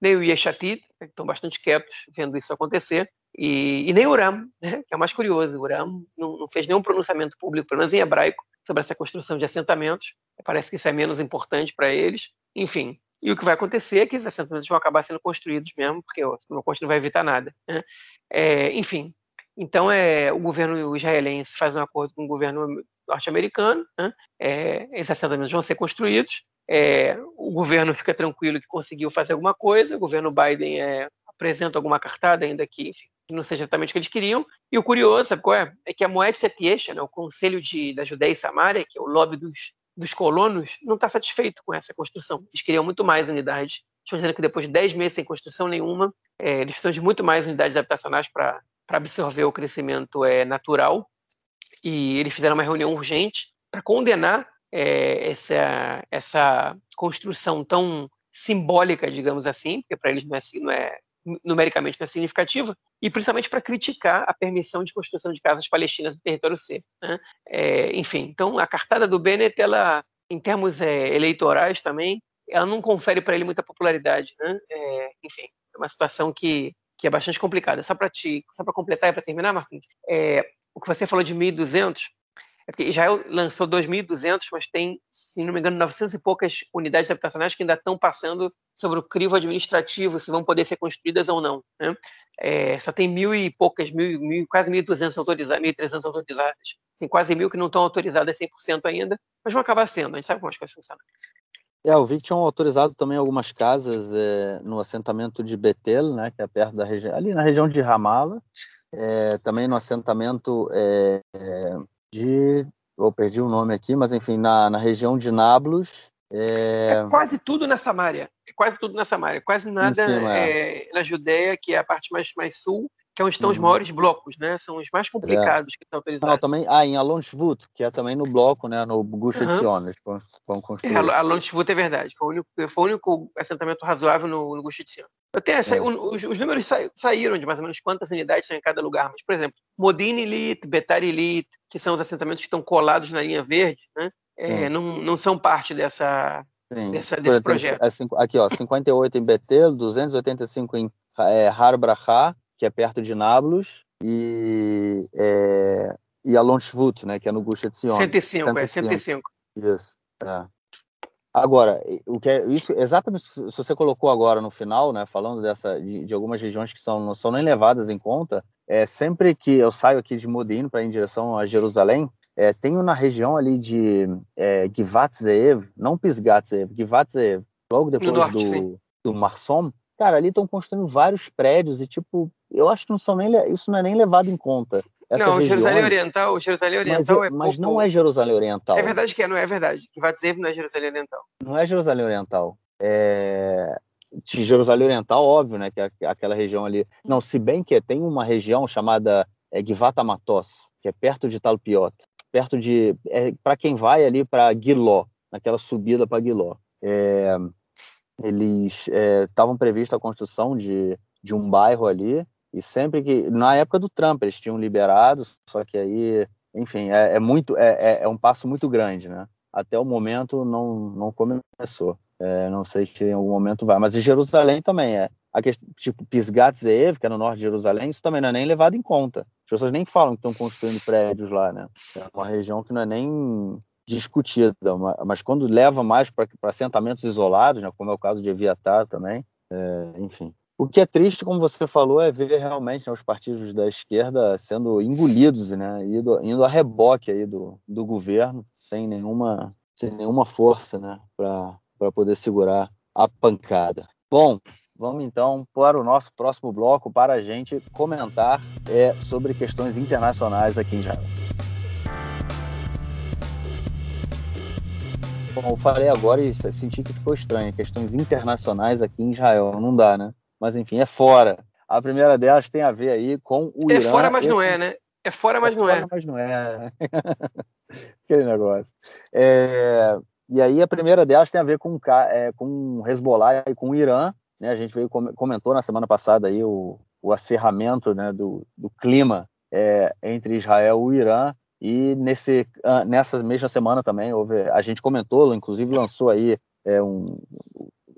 nem o Yeshatid, que estão bastante quietos vendo isso acontecer, e, e nem Uram, né, que é o mais curioso. Uram não, não, fez nenhum pronunciamento público, pelo menos em hebraico, sobre essa construção de assentamentos. Parece que isso é menos importante para eles. Enfim, e o que vai acontecer é que esses assentamentos vão acabar sendo construídos mesmo, porque o Cost não vai evitar nada. Né? É, enfim, então é, o governo israelense faz um acordo com o governo norte-americano, né? é, esses assentamentos vão ser construídos, é, o governo fica tranquilo que conseguiu fazer alguma coisa, o governo Biden é, apresenta alguma cartada, ainda que, enfim, que não seja exatamente o que eles queriam. E o curioso, sabe qual é? É que a Moed Setiesha, né, o Conselho de, da Judéia e Samária, que é o lobby dos, dos colonos, não está satisfeito com essa construção. Eles queriam muito mais unidades. Estão dizendo que depois de 10 meses sem construção nenhuma, é, eles precisam de muito mais unidades habitacionais para absorver o crescimento é, natural e eles fizeram uma reunião urgente para condenar é, essa, essa construção tão simbólica, digamos assim, porque para eles não é, não é numericamente não é significativa, e principalmente para criticar a permissão de construção de casas palestinas no território C. Né? É, enfim, então a cartada do Bennett, ela, em termos é, eleitorais também, ela não confere para ele muita popularidade. Né? É, enfim, é uma situação que, que é bastante complicada. Só para completar e para terminar, Marquinhos, é, o que você falou de 1.200, é porque Israel lançou 2.200, mas tem, se não me engano, 900 e poucas unidades habitacionais que ainda estão passando sobre o crivo administrativo, se vão poder ser construídas ou não. Né? É, só tem mil e poucas, mil, mil, quase 1.200 autorizadas, 1.300 autorizadas. Tem quase mil que não estão autorizadas 100% ainda, mas vão acabar sendo. A gente sabe como as coisas funcionam. É, eu vi que tinham autorizado também algumas casas é, no assentamento de Betel, né, que é perto da região, ali na região de Ramala, é, também no assentamento é, de. Eu perdi o nome aqui, mas enfim, na, na região de Nablus. É... é quase tudo na Samária. É quase tudo na Samária. Quase nada é. na Judéia, que é a parte mais, mais sul, que é onde estão uhum. os maiores blocos, né? São os mais complicados é. que estão autorizados. Não, também, ah, em Alon Shvut, que é também no bloco, né? No Gush Etzion, uhum. vão construir. É, Alon Shvut é verdade. Foi o único, foi o único assentamento razoável no, no Gush Etzion. Até, é. os, os, números sa, saíram de mais ou menos quantas unidades são em cada lugar, mas, por exemplo, Modine Elite, Betar Elite, que são os assentamentos que estão colados na linha verde, né? É, não, não são parte dessa, dessa desse projeto. É, aqui, ó, 58 em Betel, 285 em é, que é perto de Nablus, e, é, e Alon Shvut, né, que é no Gush Etzion. 105, 105, é 105. Isso, é. Agora, o que é isso exatamente se você colocou agora no final, né, falando dessa de, de algumas regiões que são, não são nem levadas em conta, é sempre que eu saio aqui de Modin para ir em direção a Jerusalém, é, tenho na região ali de é, Givat Zeev, não Pisgat Zeev, Givat Zeev, logo depois norte, do, do Marsom, cara, ali estão construindo vários prédios e, tipo, eu acho que não são nem, isso não é nem levado em conta. não, regiões, Jerusalém Oriental, Jerusalém Oriental mas, é, Mas não é Jerusalém Oriental. É verdade que é, não é verdade. Givat Zeev não é Jerusalém Oriental. Não é Jerusalém Oriental. É... De Jerusalém Oriental, óbvio, né, que é aquela região ali. Não, se bem que tem uma região chamada é, Givat Amatos, que é perto de Talpiot perto de. É, para quem vai ali para Guiló, naquela subida para Guiló. É, eles estavam é, previstos a construção de, de um bairro ali, e sempre que. Na época do Trump, eles tinham liberado, só que aí, enfim, é, é muito. É, é, é, um passo muito grande, né? Até o momento não, não começou. É, não sei se em algum momento vai. Mas em Jerusalém também é. A questão, tipo, Pisgat Zeev, que é no norte de Jerusalém, isso também não é nem levado em conta. As pessoas nem falam que estão construindo prédios lá, né? É uma região que não é nem discutida, mas quando leva mais para assentamentos isolados, né, como é o caso de Eviatar também, é, enfim. O que é triste, como você falou, é ver realmente né, os partidos da esquerda sendo engolidos, né, indo, indo a reboque aí do, do governo, sem nenhuma, sem nenhuma força né, para poder segurar a pancada. Bom, Vamos então para o nosso próximo bloco para a gente comentar é, sobre questões internacionais aqui em Israel. Bom, eu falei agora e senti que ficou estranho. Questões internacionais aqui em Israel. Não dá, né? Mas enfim, é fora. A primeira delas tem a ver aí com o é Irã. É fora, mas não é, né? É fora, mas é não fora, é. mas não é. Aquele negócio. É... E aí a primeira delas tem a ver com, é, com Hezbollah e com o Irã, né, a gente veio, comentou na semana passada aí o, o acerramento né, do, do clima é, entre Israel e o Irã, e nesse, nessa mesma semana também houve, a gente comentou, inclusive lançou aí é, um,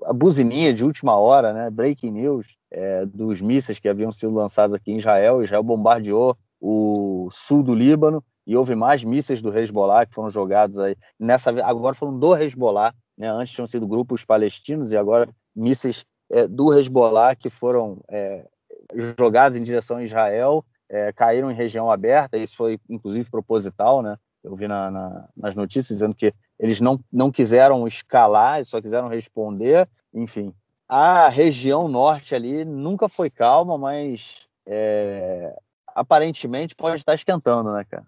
a buzininha de última hora, né, breaking news, é, dos mísseis que haviam sido lançados aqui em Israel. Israel bombardeou o sul do Líbano e houve mais mísseis do Hezbollah que foram jogados aí. Nessa, agora foram do Hezbollah, né, antes tinham sido grupos palestinos e agora mísseis é, do Hezbollah que foram é, jogados em direção a Israel, é, caíram em região aberta, isso foi inclusive proposital, né? Eu vi na, na, nas notícias dizendo que eles não, não quiseram escalar, só quiseram responder, enfim. A região norte ali nunca foi calma, mas é, aparentemente pode estar esquentando, né, cara?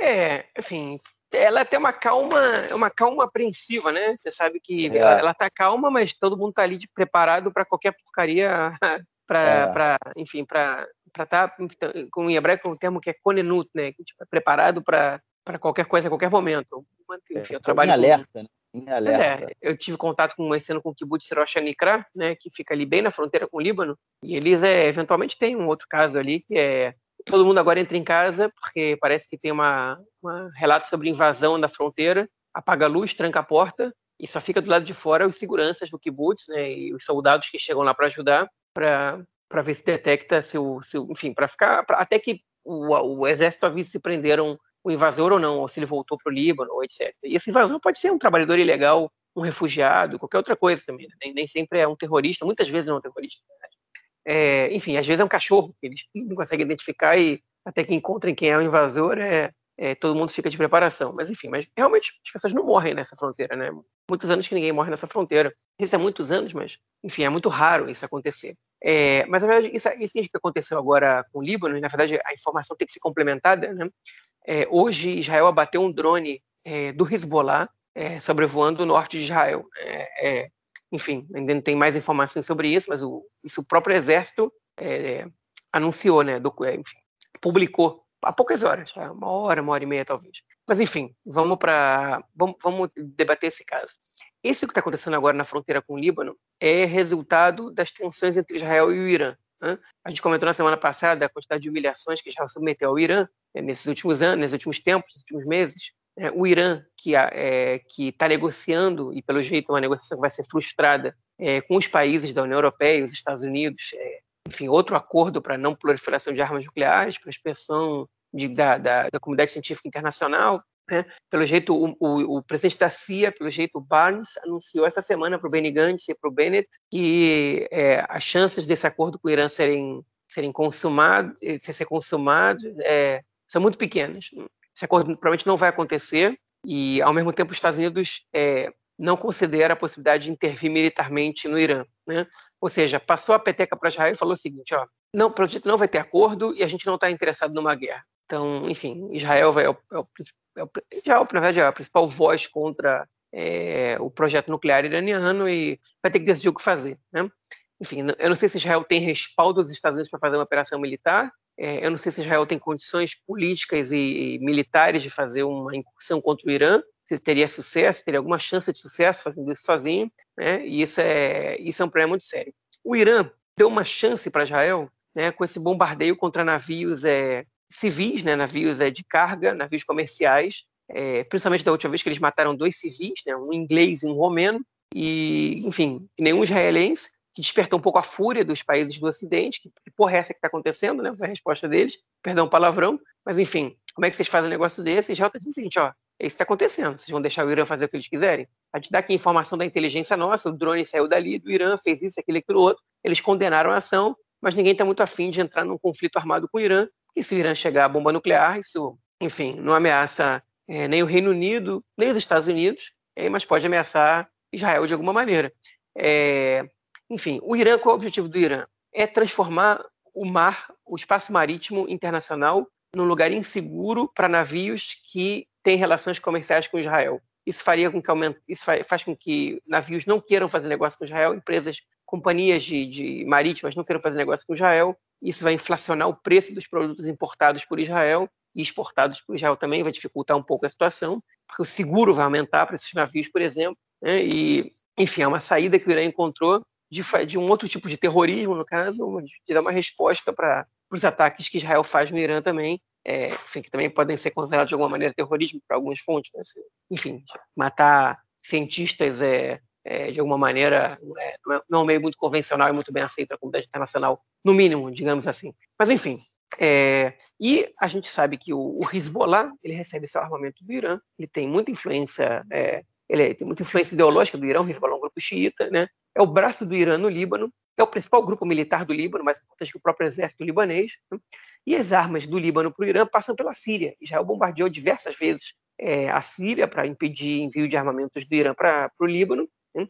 É, enfim, ela tem uma calma, uma calma apreensiva, né? Você sabe que é. ela, ela tá calma, mas todo mundo tá ali preparado para qualquer porcaria, para, é. enfim, para para estar, tá, com em hebraico, um termo que é konenut, né? Tipo, é preparado para qualquer coisa, a qualquer momento. Enfim, eu é, trabalho em alerta, com... né? Alerta. Pois é, eu tive contato com esse ano com o kibbutz Rosh Nikra, né, que fica ali bem na fronteira com o Líbano, e eles é, eventualmente tem um outro caso ali que é todo mundo agora entra em casa, porque parece que tem uma, uma relato sobre invasão na fronteira, apaga a luz, tranca a porta, e só fica do lado de fora os seguranças do kibbutz, né, e os soldados que chegam lá para ajudar, para ver se detecta se o, se, enfim, para ficar, pra, até que o, o exército avise se prenderam o invasor ou não, ou se ele voltou para o Líbano, ou etc. E esse invasor pode ser um trabalhador ilegal, um refugiado, qualquer outra coisa também. Né? Nem, nem, sempre é um terrorista, muitas vezes não é um terrorista. É, enfim, às vezes é um cachorro que eles não conseguem identificar e até que encontrem quem é o invasor, é, é, todo mundo fica de preparação. Mas enfim, mas realmente as pessoas não morrem nessa fronteira, né? Muitos anos que ninguém morre nessa fronteira. Isso é muitos anos, mas enfim, é muito raro isso acontecer. É, mas na verdade, isso, isso que aconteceu agora com o Líbano, e na verdade a informação tem que ser complementada, né? É, hoje Israel abateu um drone é, do Hezbollah é, sobrevoando o norte de Israel. É, enfim, ainda não tem mais informações sobre isso, mas o, isso o próprio exército anunciou, né? Do, enfim, publicou há poucas horas, uma hora, uma hora e meia talvez. Mas enfim, vamos para vamos, vamos, debater esse caso. Esse que está acontecendo agora na fronteira com o Líbano é resultado das tensões entre Israel e o Irã. Né? A gente comentou na semana passada a quantidade de humilhações que Israel submeteu ao Irã né, nesses últimos anos, nesses últimos tempos, nesses últimos meses. É, o Irã, que é, está negociando, e pelo jeito é uma negociação que vai ser frustrada, é, com os países da União Europeia os Estados Unidos, é, enfim, outro acordo para não proliferação de armas nucleares, para a expressão de, da, da, da, comunidade científica internacional, Né? Pelo jeito, o, o, o, presidente da CIA, pelo jeito, o Barnes, anunciou essa semana para o Benny Gantz e para o Bennett que é, as chances desse acordo com o Irã serem, serem consumados, ser consumado, é, são muito pequenas. Esse acordo provavelmente não vai acontecer e, ao mesmo tempo, os Estados Unidos é, não considera a possibilidade de intervir militarmente no Irã. Né? Ou seja, passou a peteca para Israel e falou o seguinte: ó, não, o projeto não vai ter acordo e a gente não está interessado numa guerra. Então, enfim, Israel vai, é o, é o, é o, Israel, verdade, é a principal voz contra é, o projeto nuclear iraniano e vai ter que decidir o que fazer. Né? Enfim, eu não sei se Israel tem respaldo dos Estados Unidos para fazer uma operação militar, é, eu não sei se Israel tem condições políticas e, militares de fazer uma incursão contra o Irã, se teria sucesso, teria alguma chance de sucesso fazendo isso sozinho, né? e isso é, isso é um problema muito sério. O Irã deu uma chance para Israel né, com esse bombardeio contra navios é, civis, né, navios é, de carga, navios comerciais, é, principalmente da última vez que eles mataram dois civis, né, um inglês e um romeno, e, enfim, nenhum israelense, que despertou um pouco a fúria dos países do Ocidente, que, que porra é essa que está acontecendo, né, foi a resposta deles, perdão o palavrão, mas enfim, como é que vocês fazem um negócio desse? E Israel está dizendo o seguinte, ó, é isso que está acontecendo, vocês vão deixar o Irã fazer o que eles quiserem? A gente dá aqui informação da inteligência nossa, o drone saiu dali, do Irã, fez isso, aquilo, aquilo outro, eles condenaram a ação, mas ninguém está muito afim de entrar num conflito armado com o Irã, e se o Irã chegar a bomba nuclear, isso, enfim, não ameaça é, nem o Reino Unido, nem os Estados Unidos, é, mas pode ameaçar Israel de alguma maneira. É, enfim, o Irã, qual é o objetivo do Irã? É transformar o mar, o espaço marítimo internacional, num lugar inseguro para navios que têm relações comerciais com Israel. Isso faria com que aumente, isso faz com que navios não queiram fazer negócio com Israel, empresas companhias de, de marítimas não queiram fazer negócio com Israel, isso vai inflacionar o preço dos produtos importados por Israel e exportados por Israel também, vai dificultar um pouco a situação, porque o seguro vai aumentar para esses navios, por exemplo, né? e, enfim, é uma saída que o Irã encontrou de, de um outro tipo de terrorismo, no caso, de dar uma resposta para os ataques que Israel faz no Irã também, é, que também podem ser considerados de alguma maneira terrorismo para algumas fontes, né? enfim, matar cientistas é, é, de alguma maneira, não é, não é um meio muito convencional e muito bem aceito na comunidade internacional, no mínimo, digamos assim. Mas, enfim, é, e a gente sabe que o, o Hezbollah ele recebe seu armamento do Irã, ele tem muita influência, é, ele tem muita influência ideológica do Irã, o Hezbollah é um grupo xiita, né? é o braço do Irã no Líbano, é o principal grupo militar do Líbano, mais importante que o próprio exército libanês, né? e as armas do Líbano para o Irã passam pela Síria. Israel bombardeou diversas vezes é, a Síria para impedir envio de armamentos do Irã para o Líbano, né?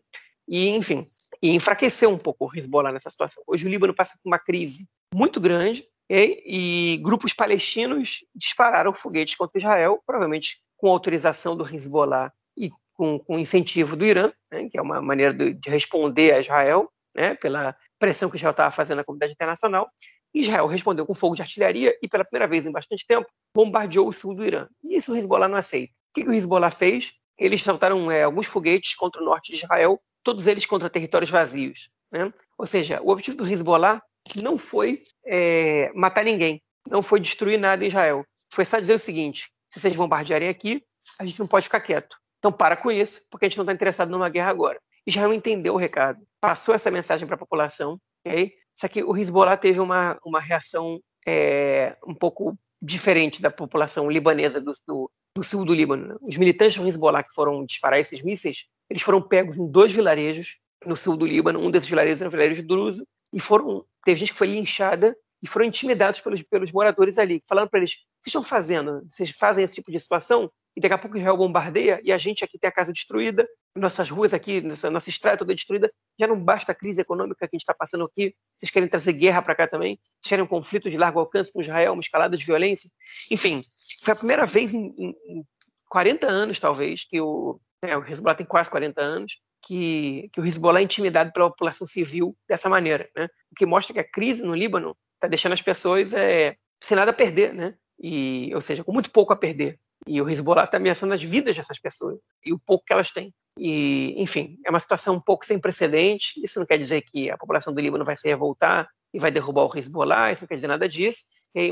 E, enfim, e enfraqueceu um pouco o Hezbollah nessa situação. Hoje o Líbano passa por uma crise muito grande e grupos palestinos dispararam foguetes contra Israel, provavelmente com autorização do Hezbollah e com, com incentivo do Irã, né, que é uma maneira de, de responder a Israel, né, pela pressão que Israel estava fazendo na comunidade internacional. Israel respondeu com fogo de artilharia e, pela primeira vez em bastante tempo, bombardeou o sul do Irã. E isso o Hezbollah não aceita. O que, que o Hezbollah fez? eles soltaram é, alguns foguetes contra o norte de Israel, todos eles contra territórios vazios. Né? Ou seja, o objetivo do Hezbollah não foi é, matar ninguém, não foi destruir nada em Israel. Foi só dizer o seguinte: se vocês bombardearem aqui, a gente não pode ficar quieto. Então para com isso, porque a gente não está interessado numa guerra agora. Israel entendeu o recado, passou essa mensagem para a população, okay? só que o Hezbollah teve uma, uma reação é, um pouco diferente da população libanesa do, do, do sul do Líbano. Né? Os militantes do Hezbollah que foram disparar esses mísseis, eles foram pegos em dois vilarejos no sul do Líbano. Um desses vilarejos era o vilarejo Druso, e foram teve gente que foi linchada e foram intimidados pelos, pelos moradores ali, falando para eles: vocês estão fazendo? Vocês fazem esse tipo de situação? E daqui a pouco Israel bombardeia e a gente aqui tem a casa destruída, nossas ruas aqui, nossa, nossa estrada toda destruída. Já não basta a crise econômica que a gente está passando aqui. Vocês querem trazer guerra para cá também? Vocês querem um conflito de largo alcance com Israel, uma escalada de violência? Enfim, foi a primeira vez em, em, em 40 anos, talvez, que o, é, o Hezbollah tem quase 40 anos, que, que o Hezbollah é intimidado pela população civil dessa maneira, né? O que mostra que a crise no Líbano está deixando as pessoas é, sem nada a perder, né? E, ou seja, com muito pouco a perder. E o Hezbollah está ameaçando as vidas dessas pessoas e o pouco que elas têm. E, enfim, é uma situação um pouco sem precedente. Isso não quer dizer que a população do Líbano vai se revoltar e vai derrubar o Hezbollah, isso não quer dizer nada disso.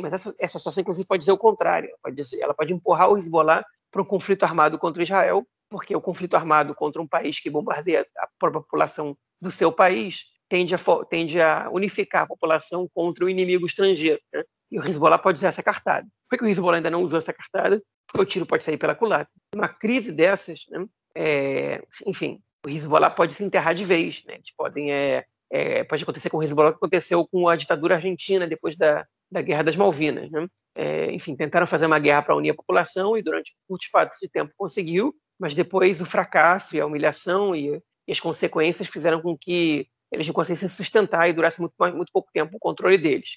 mas essa, essa situação, inclusive, pode dizer o contrário. Pode, dizer, ela pode empurrar o Hezbollah para um conflito armado contra Israel, porque o conflito armado contra um país que bombardeia a própria população do seu país tende a, tende a unificar a população contra o inimigo estrangeiro. Né? E o Hezbollah pode usar essa cartada. Por que o Hezbollah ainda não usou essa cartada? Porque o tiro pode sair pela culatra. Uma crise dessas, né? É, enfim, o Hezbollah pode se enterrar de vez. Né? Eles podem, é, é, pode acontecer com o Hezbollah o que aconteceu com a ditadura argentina depois da, da Guerra das Malvinas. Né? É, enfim, tentaram fazer uma guerra para unir a população e durante um curto espaço de tempo conseguiu, mas depois o fracasso e a humilhação e, e as consequências fizeram com que eles não conseguissem sustentar e durasse muito, muito pouco tempo o controle deles.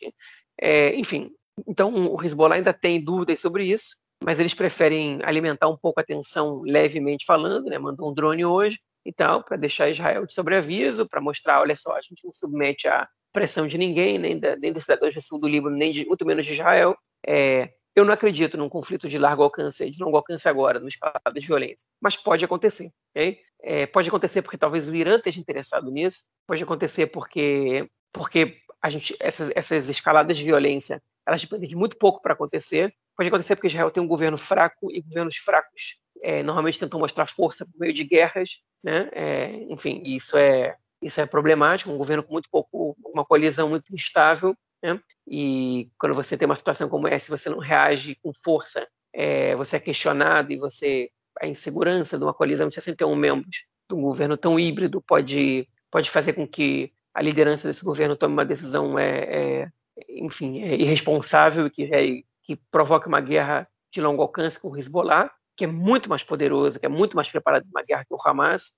É, enfim, então o Hezbollah ainda tem dúvidas sobre isso, mas eles preferem alimentar um pouco a tensão levemente falando, né? mandou um drone hoje e tal, para deixar Israel de sobreaviso, para mostrar, olha só, a gente não submete a pressão de ninguém, nem, da, nem dos cidadãos do sul do Líbano, nem de, muito menos de Israel. É, eu não acredito num conflito de largo alcance, de longo alcance agora, no escalada de violência, mas pode acontecer. Okay? É, pode acontecer porque talvez o Irã esteja interessado nisso, pode acontecer porque, porque a gente, essas, essas escaladas de violência elas dependem de muito pouco para acontecer. Pode acontecer porque Israel tem um governo fraco e governos fracos é, normalmente tentam mostrar força por meio de guerras, né? É, enfim, isso é isso é problemático. Um governo com muito pouco, uma coalizão muito instável, né? E quando você tem uma situação como essa, você não reage com força, é, você é questionado e você a insegurança de uma coalizão de 61 membros de um governo tão híbrido pode pode fazer com que a liderança desse governo tome uma decisão é, é enfim, é irresponsável e que, é, que provoque uma guerra de longo alcance com o Hezbollah, que é muito mais poderoso, que é muito mais preparado para uma guerra que o Hamas.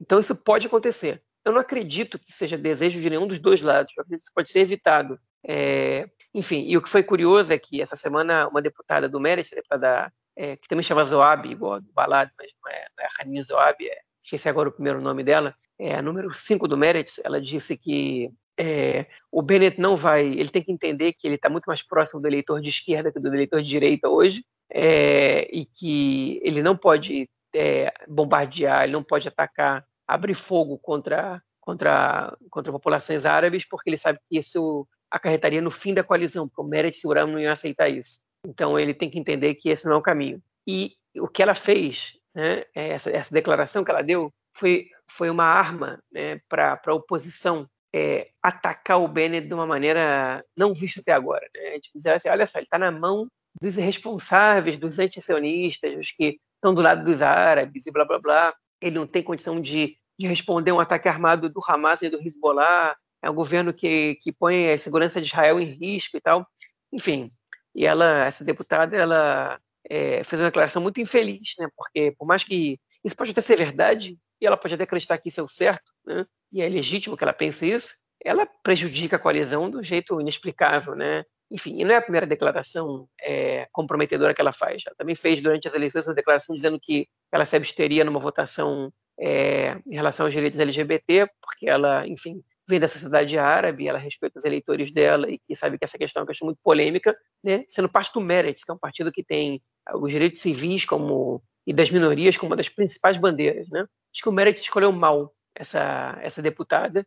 Então isso pode acontecer. Eu não acredito que seja desejo de nenhum dos dois lados. Eu acredito que isso pode ser evitado. É, enfim, e o que foi curioso é que essa semana uma deputada do Meretz, deputada é, que também chama Zoab, igual do Balad, mas não é, não é Hanin Zoab, é, esqueci agora o primeiro nome dela, é número 5 do Meretz, ela disse que é, o Bennett não vai, ele tem que entender que ele está muito mais próximo do eleitor de esquerda que do eleitor de direita hoje, é, e que ele não pode é, bombardear, ele não pode atacar, abrir fogo contra, contra, contra populações árabes, porque ele sabe que isso acarretaria no fim da coalizão, porque o Meretz e o Uram não iam aceitar isso. Então ele tem que entender que esse não é o caminho. E o que ela fez, né, essa, essa declaração que ela deu, foi, foi uma arma né, para a oposição é, atacar o Bennett de uma maneira não vista até agora. Né? Tipo, dizer assim, olha só, ele está na mão dos irresponsáveis, dos antisionistas, dos que estão do lado dos árabes e blá blá blá. Ele não tem condição de, de responder um ataque armado do Hamas e do Hezbollah. É um governo que, que põe a segurança de Israel em risco e tal. Enfim, e ela, essa deputada, ela é, fez uma declaração muito infeliz, né? Porque por mais que isso pode até ser verdade, e ela pode até acreditar que isso é o certo, né? e é legítimo que ela pense isso, ela prejudica a coalizão do jeito inexplicável, né? Enfim, e não é a primeira declaração é, comprometedora que ela faz. Ela também fez durante as eleições uma declaração dizendo que ela se absteria numa votação é, em relação aos direitos LGBT, porque ela, enfim, vem da sociedade árabe, ela respeita os eleitores dela e, e sabe que essa questão é uma questão muito polêmica, né? Sendo parte do Meretz, que é um partido que tem os direitos civis como e das minorias como uma das principais bandeiras, né? Acho que o Meretz escolheu mal essa, essa deputada.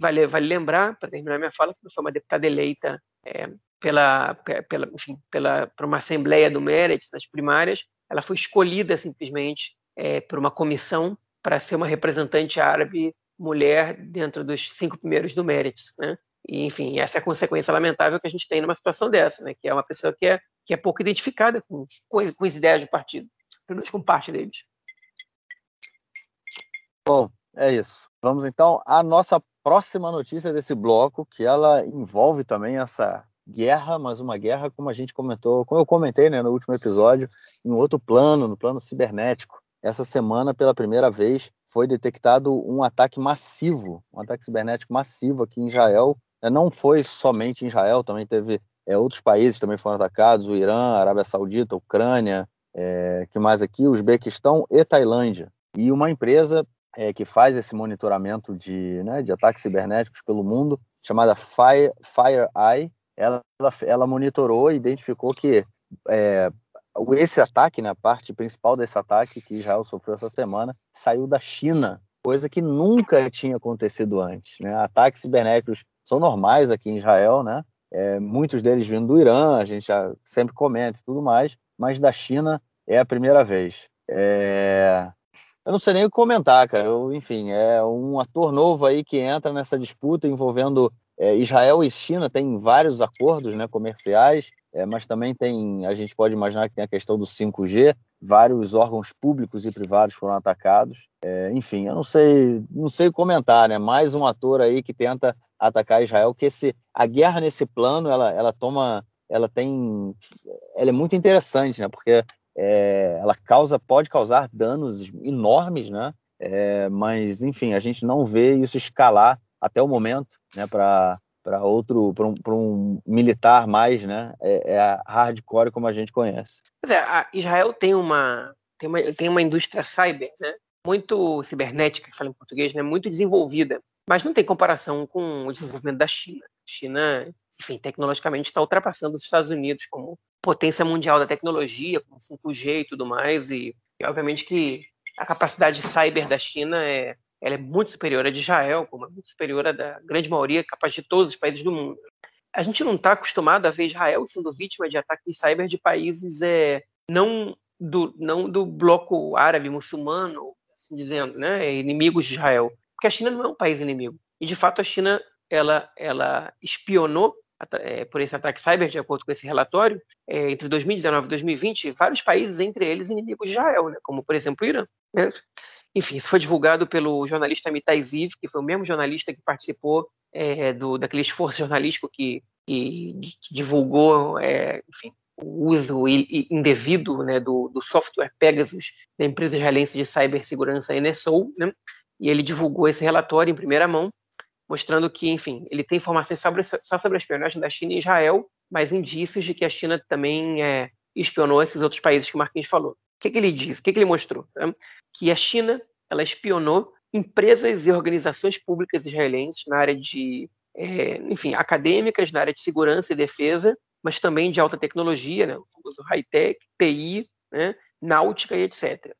Vale, vale lembrar, para terminar minha fala, que não foi uma deputada eleita é, pela, pela, enfim, pela, por uma assembleia do Meretz nas primárias, ela foi escolhida simplesmente é, por uma comissão para ser uma representante árabe mulher dentro dos cinco primeiros do Meretz, né? E, enfim, essa é a consequência lamentável que a gente tem numa situação dessa, né? Que é uma pessoa que é, que é pouco identificada com, com, com as ideias do partido, pelo menos com parte deles. Bom, é isso. Vamos então à nossa próxima notícia desse bloco, que ela envolve também essa guerra, mas uma guerra como a gente comentou, como eu comentei né, no último episódio, em outro plano, no plano cibernético. Essa semana, pela primeira vez, foi detectado um ataque massivo, um ataque cibernético massivo aqui em Israel. É, não foi somente em Israel, também teve é, outros países também foram atacados, o Irã, a Arábia Saudita, a Ucrânia, é, que mais aqui, Uzbequistão e Tailândia. E uma empresa é, que faz esse monitoramento de, né, de ataques cibernéticos pelo mundo, chamada Fire, FireEye, ela, ela monitorou e identificou que é, esse ataque, né, a parte principal desse ataque que Israel sofreu essa semana, saiu da China, coisa que nunca tinha acontecido antes. Né? Ataques cibernéticos são normais aqui em Israel, né? É, muitos deles vindo do Irã, a gente já sempre comenta e tudo mais, mas da China é a primeira vez. É, eu não sei nem o que comentar, cara. Eu, enfim, é um ator novo aí que entra nessa disputa envolvendo é, Israel e China têm vários acordos né, comerciais, é, mas também tem, a gente pode imaginar que tem a questão do 5G, vários órgãos públicos e privados foram atacados. É, enfim, eu não sei, não sei comentar, né? Mais um ator aí que tenta atacar Israel, que esse, a guerra nesse plano, ela, ela toma, ela tem, ela é muito interessante, né? Porque é, ela causa, pode causar danos enormes, né? É, mas, enfim, a gente não vê isso escalar até o momento, né? Para para outro, para um, um, militar mais, né? É, é, hardcore como a gente conhece. Pois é, a Israel tem uma, tem uma, tem uma indústria cyber, né? Muito cibernética, que fala em português, né? Muito desenvolvida, mas não tem comparação com o desenvolvimento da China. China, enfim, tecnologicamente está ultrapassando os Estados Unidos como potência mundial da tecnologia, com 5G e tudo mais, e, e obviamente que a capacidade cyber da China é, ela é muito superior à de Israel, como é muito superior à da grande maioria, capaz de todos os países do mundo. A gente não está acostumado a ver Israel sendo vítima de ataques cyber de países é, não, do, não do bloco árabe muçulmano, assim dizendo, né, inimigos de Israel, porque a China não é um país inimigo. E de fato a China ela, ela espionou é, por esse ataque cyber, de acordo com esse relatório, é, entre 2019 e 2020, vários países, entre eles inimigos de Israel, né, como por exemplo o Irã. Né? Enfim, isso foi divulgado pelo jornalista Mitai Ziv, que foi o mesmo jornalista que participou é, do, daquele esforço jornalístico que, que, que divulgou, é, enfim, o uso indevido né, do, do, software Pegasus da empresa israelense de cibersegurança NSO, né, e ele divulgou esse relatório em primeira mão, mostrando que, enfim, ele tem informações sobre, só sobre a espionagem da China e Israel, mas indícios de que a China também é, espionou esses outros países que o Marquinhos falou que, que ele diz? O que, que ele mostrou? Né? Que a China ela espionou empresas e organizações públicas israelenses na área de, é, enfim, acadêmicas, na área de segurança e defesa, mas também de alta tecnologia, né? o famoso high-tech, TI, né? náutica e etc.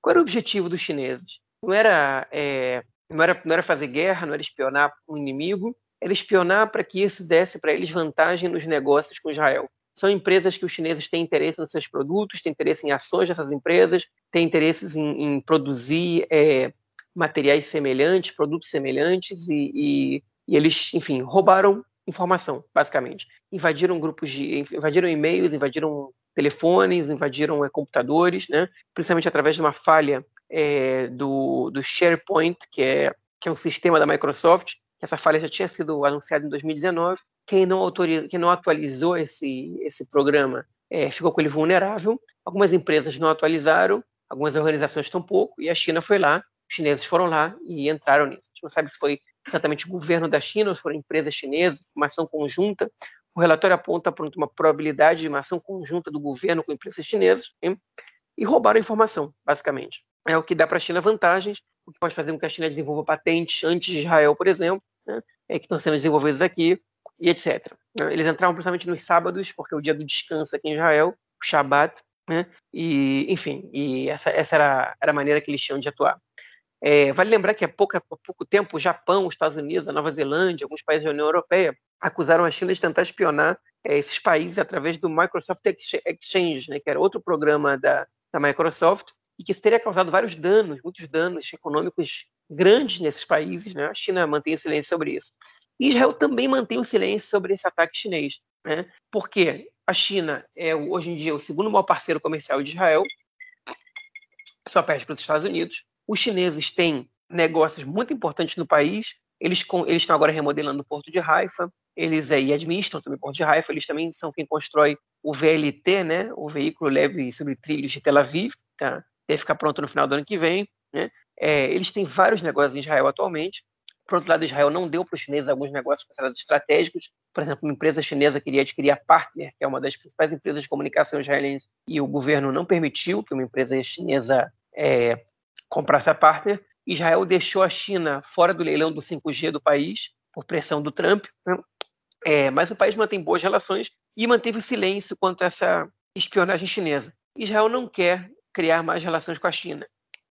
Qual era o objetivo dos chineses? Não era, é, não era, não era fazer guerra, não era espionar um inimigo, era espionar para que isso desse para eles vantagem nos negócios com Israel. São empresas que os chineses têm interesse nos seus produtos, têm interesse em ações dessas empresas, têm interesses em, em produzir é, materiais semelhantes, produtos semelhantes, e, e, e, eles, enfim, roubaram informação, basicamente. Invadiram grupos de. invadiram e-mails, invadiram telefones, invadiram é, computadores, né? principalmente através de uma falha é, do, do SharePoint, que é, que é um sistema da Microsoft, que essa falha já tinha sido anunciada em 2019. Quem não, autoriza, quem não atualizou esse, esse programa é, ficou com ele vulnerável. Algumas empresas não atualizaram, algumas organizações tampouco, e a China foi lá, os chineses foram lá e entraram nisso. A gente não sabe se foi exatamente o governo da China ou se foram empresas chinesas, uma ação conjunta. O relatório aponta para uma probabilidade de uma ação conjunta do governo com empresas chinesas hein? e roubaram a informação, basicamente. É o que dá para a China vantagens, o que pode fazer com que a China desenvolva patentes antes de Israel, por exemplo, né, é, que estão sendo desenvolvidos aqui, e etc. Eles entraram principalmente nos sábados, porque é o dia do descanso aqui em Israel, o Shabat, né, e, enfim, e essa, essa era, era a maneira que eles tinham de atuar. É, vale lembrar que há pouco, há pouco tempo o Japão, os Estados Unidos, a Nova Zelândia, alguns países da União Europeia acusaram a China de tentar espionar é, esses países através do Microsoft Exchange, né, que era outro programa da, da Microsoft, e que isso teria causado vários danos, muitos danos econômicos grandes nesses países, né? A China mantém silêncio sobre isso. Israel também mantém o silêncio sobre esse ataque chinês, né? Porque a China é hoje em dia o segundo maior parceiro comercial de Israel, só perde para os Estados Unidos. Os chineses têm negócios muito importantes no país. Eles, eles estão agora remodelando o Porto de Haifa. Eles aí administram também o Porto de Haifa. Eles também são quem constrói o VLT, né? O veículo leve sobre trilhos de Tel Aviv. Tá? Deve ficar pronto no final do ano que vem. Né? É, eles têm vários negócios em Israel atualmente. Por outro lado, Israel não deu para os chineses alguns negócios considerados estratégicos. Por exemplo, uma empresa chinesa queria adquirir a Partner, que é uma das principais empresas de comunicação israelense, e o governo não permitiu que uma empresa chinesa é, comprasse a Partner. Israel deixou a China fora do leilão do 5G do país, por pressão do Trump. Né? É, mas o país mantém boas relações e manteve o silêncio quanto a essa espionagem chinesa. Israel não quer criar mais relações com a China.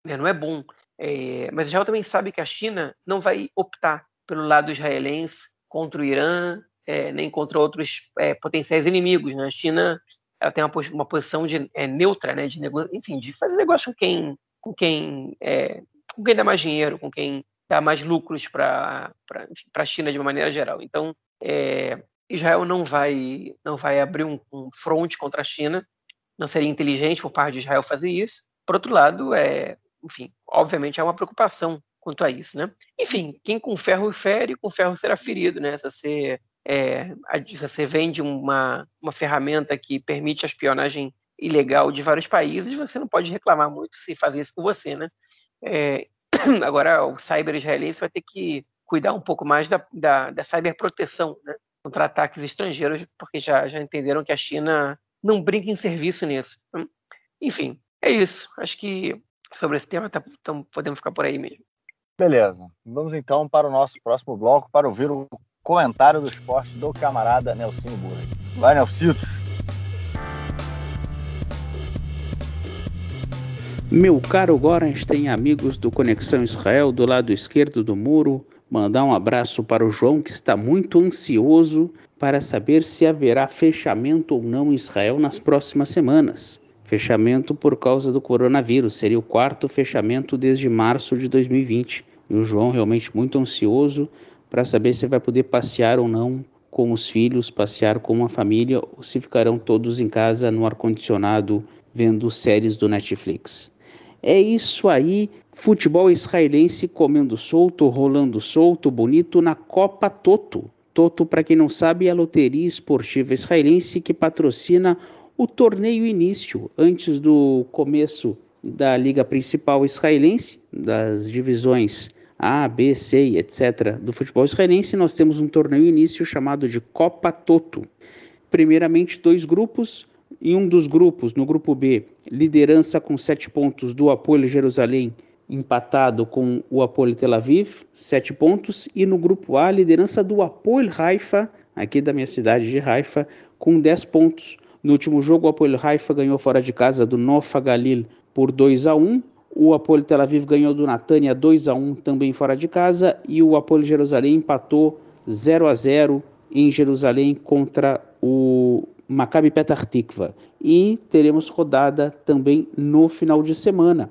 Né? Não é bom. É, mas Israel também sabe que a China não vai optar pelo lado israelense contra o Irã, é, nem contra outros é, potenciais inimigos. Né? A China ela tem uma, uma posição de, neutra, né? de enfim, de fazer negócio com quem, com quem, com quem dá mais dinheiro, com quem dar mais lucros para a China de uma maneira geral. Então, Israel não vai, não vai abrir um, um fronte contra a China, não seria inteligente por parte de Israel fazer isso. Por outro lado, é, enfim, obviamente há uma preocupação quanto a isso, né? Enfim, quem com ferro fere, com ferro será ferido, né? Se você, é, se você vende uma, uma ferramenta que permite a espionagem ilegal de vários países, você não pode reclamar muito se fazer isso com você, né? É, agora, o cyber israelense vai ter que cuidar um pouco mais da, da, da cyberproteção, né? Contra ataques estrangeiros, porque já, já entenderam que a China não brinca em serviço nisso. Enfim, é isso. Acho que sobre esse tema tá, então podemos ficar por aí mesmo. Beleza. Vamos então para o nosso próximo bloco para ouvir o comentário do esporte do camarada Nelsinho Burra. Vai, Nelcitos! Meu caro Gorenstein, amigos do Conexão Israel do lado esquerdo do muro, mandar um abraço para o João que está muito ansioso para saber se haverá fechamento ou não em Israel nas próximas semanas. Fechamento por causa do coronavírus, seria o quarto fechamento desde março de 2020. E o João realmente muito ansioso para saber se vai poder passear ou não com os filhos, passear com a família ou se ficarão todos em casa no ar-condicionado vendo séries do Netflix. É isso aí, futebol israelense comendo solto, rolando solto, bonito na Copa Toto. Toto, para quem não sabe, é a loteria esportiva israelense que patrocina o torneio início, antes do começo da liga principal israelense, das divisões A, B, C, etc. do futebol israelense, nós temos um torneio início chamado de Copa Toto. Primeiramente, dois grupos, em um dos grupos, no grupo B, liderança com sete pontos do Apoio Jerusalém, empatado com o Apoio Tel Aviv, sete pontos. E no grupo A, liderança do Apoio Haifa, aqui da minha cidade de Haifa, com dez pontos. No último jogo, o Apoio Haifa ganhou fora de casa do Nofa Galil por 2 a 1. O Apoio Tel Aviv ganhou do Natânia 2 a 1 também fora de casa e o Apoio Jerusalém empatou 0 a 0 em Jerusalém contra o Maccabi Petah Tikva. E teremos rodada também no final de semana.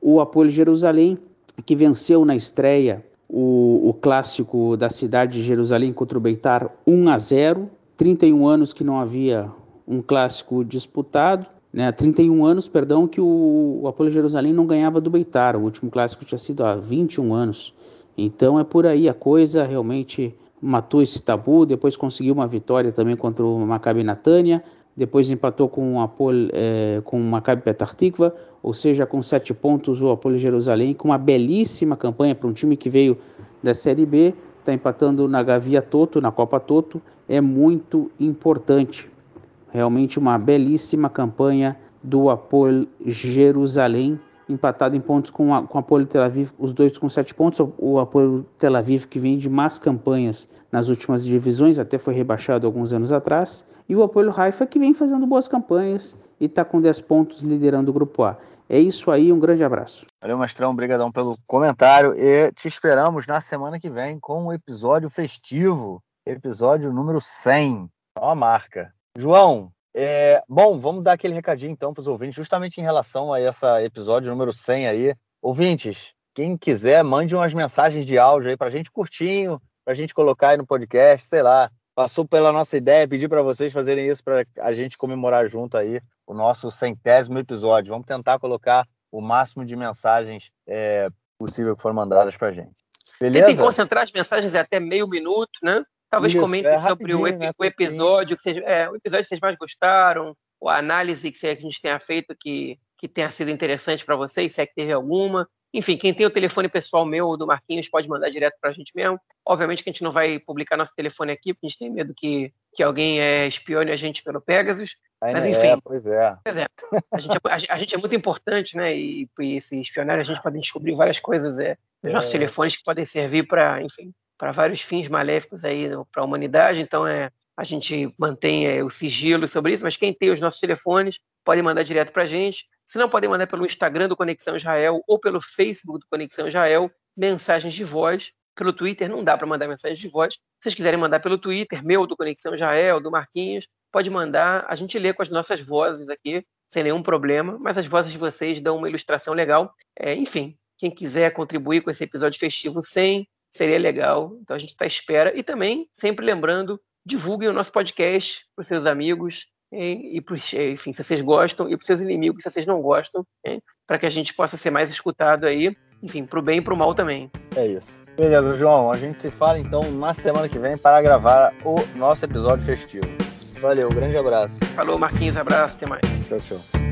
O Apoio Jerusalém, que venceu na estreia o, o clássico da cidade de Jerusalém contra o Beitar 1 a 0. 31 anos que não havia um clássico disputado. Né, 31 anos, perdão, que o, Apolo Jerusalém não ganhava do Beitar. O último clássico tinha sido há 21 anos. Então é por aí a coisa, realmente matou esse tabu, depois conseguiu uma vitória também contra o Maccabi Natânia, depois empatou com o Apolo, é, com o Maccabi Tikva, ou seja, com sete pontos o Apolo Jerusalém, com uma belíssima campanha para um time que veio da Série B, está empatando na Gavia Toto, na Copa Toto, é muito importante. Realmente uma belíssima campanha do Apolo Jerusalém empatado em pontos com, a, com o Apoio Tel Aviv, os dois com sete pontos. O Apoio Tel Aviv, que vem de más campanhas nas últimas divisões, até foi rebaixado alguns anos atrás. E o Apoio Haifa, que vem fazendo boas campanhas e está com 10 pontos liderando o Grupo A. É isso aí, um grande abraço. Valeu, Mastrão, obrigadão pelo comentário e te esperamos na semana que vem com um episódio festivo, episódio número 100. Ó a marca. João, é, bom, vamos dar aquele recadinho então para os ouvintes, justamente em relação a esse episódio número 100 aí. Ouvintes, quem quiser, mande umas mensagens de áudio aí para a gente curtinho, para a gente colocar aí no podcast, sei lá. Passou pela nossa ideia, pedir para vocês fazerem isso para a gente comemorar junto aí o nosso centésimo episódio. Vamos tentar colocar o máximo de mensagens é, possível que foram mandadas para a gente. Beleza? Tentem concentrar as mensagens até meio minuto, né? Talvez Isso, comentem é sobre o, né, o, episódio que, seja, é, o episódio que vocês mais gostaram, ou a análise que a gente tenha feito que, que tenha sido interessante para vocês, se é que teve alguma. Enfim, quem tem o telefone pessoal meu ou do Marquinhos pode mandar direto para a gente mesmo. Obviamente que a gente não vai publicar nosso telefone aqui, porque a gente tem medo que, que alguém é, espione a gente pelo Pegasus. Ainda Mas enfim. É, pois é. Pois é. A gente é, a, a gente é muito importante, né? E, e se espionar, a gente pode descobrir várias coisas é, nos nossos é. telefones que podem servir para, enfim, para vários fins maléficos aí para a humanidade. Então é a gente mantém é, o sigilo sobre isso, mas quem tem os nossos telefones pode mandar direto para a gente. Se não, podem mandar pelo Instagram do Conexão Israel ou pelo Facebook do Conexão Israel mensagens de voz. Pelo Twitter não dá para mandar mensagens de voz. Se vocês quiserem mandar pelo Twitter, meu, do Conexão Israel, do Marquinhos, pode mandar. A gente lê com as nossas vozes aqui, sem nenhum problema, mas as vozes de vocês dão uma ilustração legal. É, enfim, Quem quiser contribuir com esse episódio festivo sem, seria legal. Então a gente está à espera. E também, sempre lembrando, divulguem o nosso podcast para os seus amigos, e, e pros, enfim, se vocês gostam, e para os seus inimigos, se vocês não gostam, para que a gente possa ser mais escutado aí, enfim, para o bem e para o mal também. É isso. Beleza, João. A gente se fala então na semana que vem para gravar o nosso episódio festivo. Valeu, grande abraço. Falou, Marquinhos, abraço, até mais. Tchau, tchau.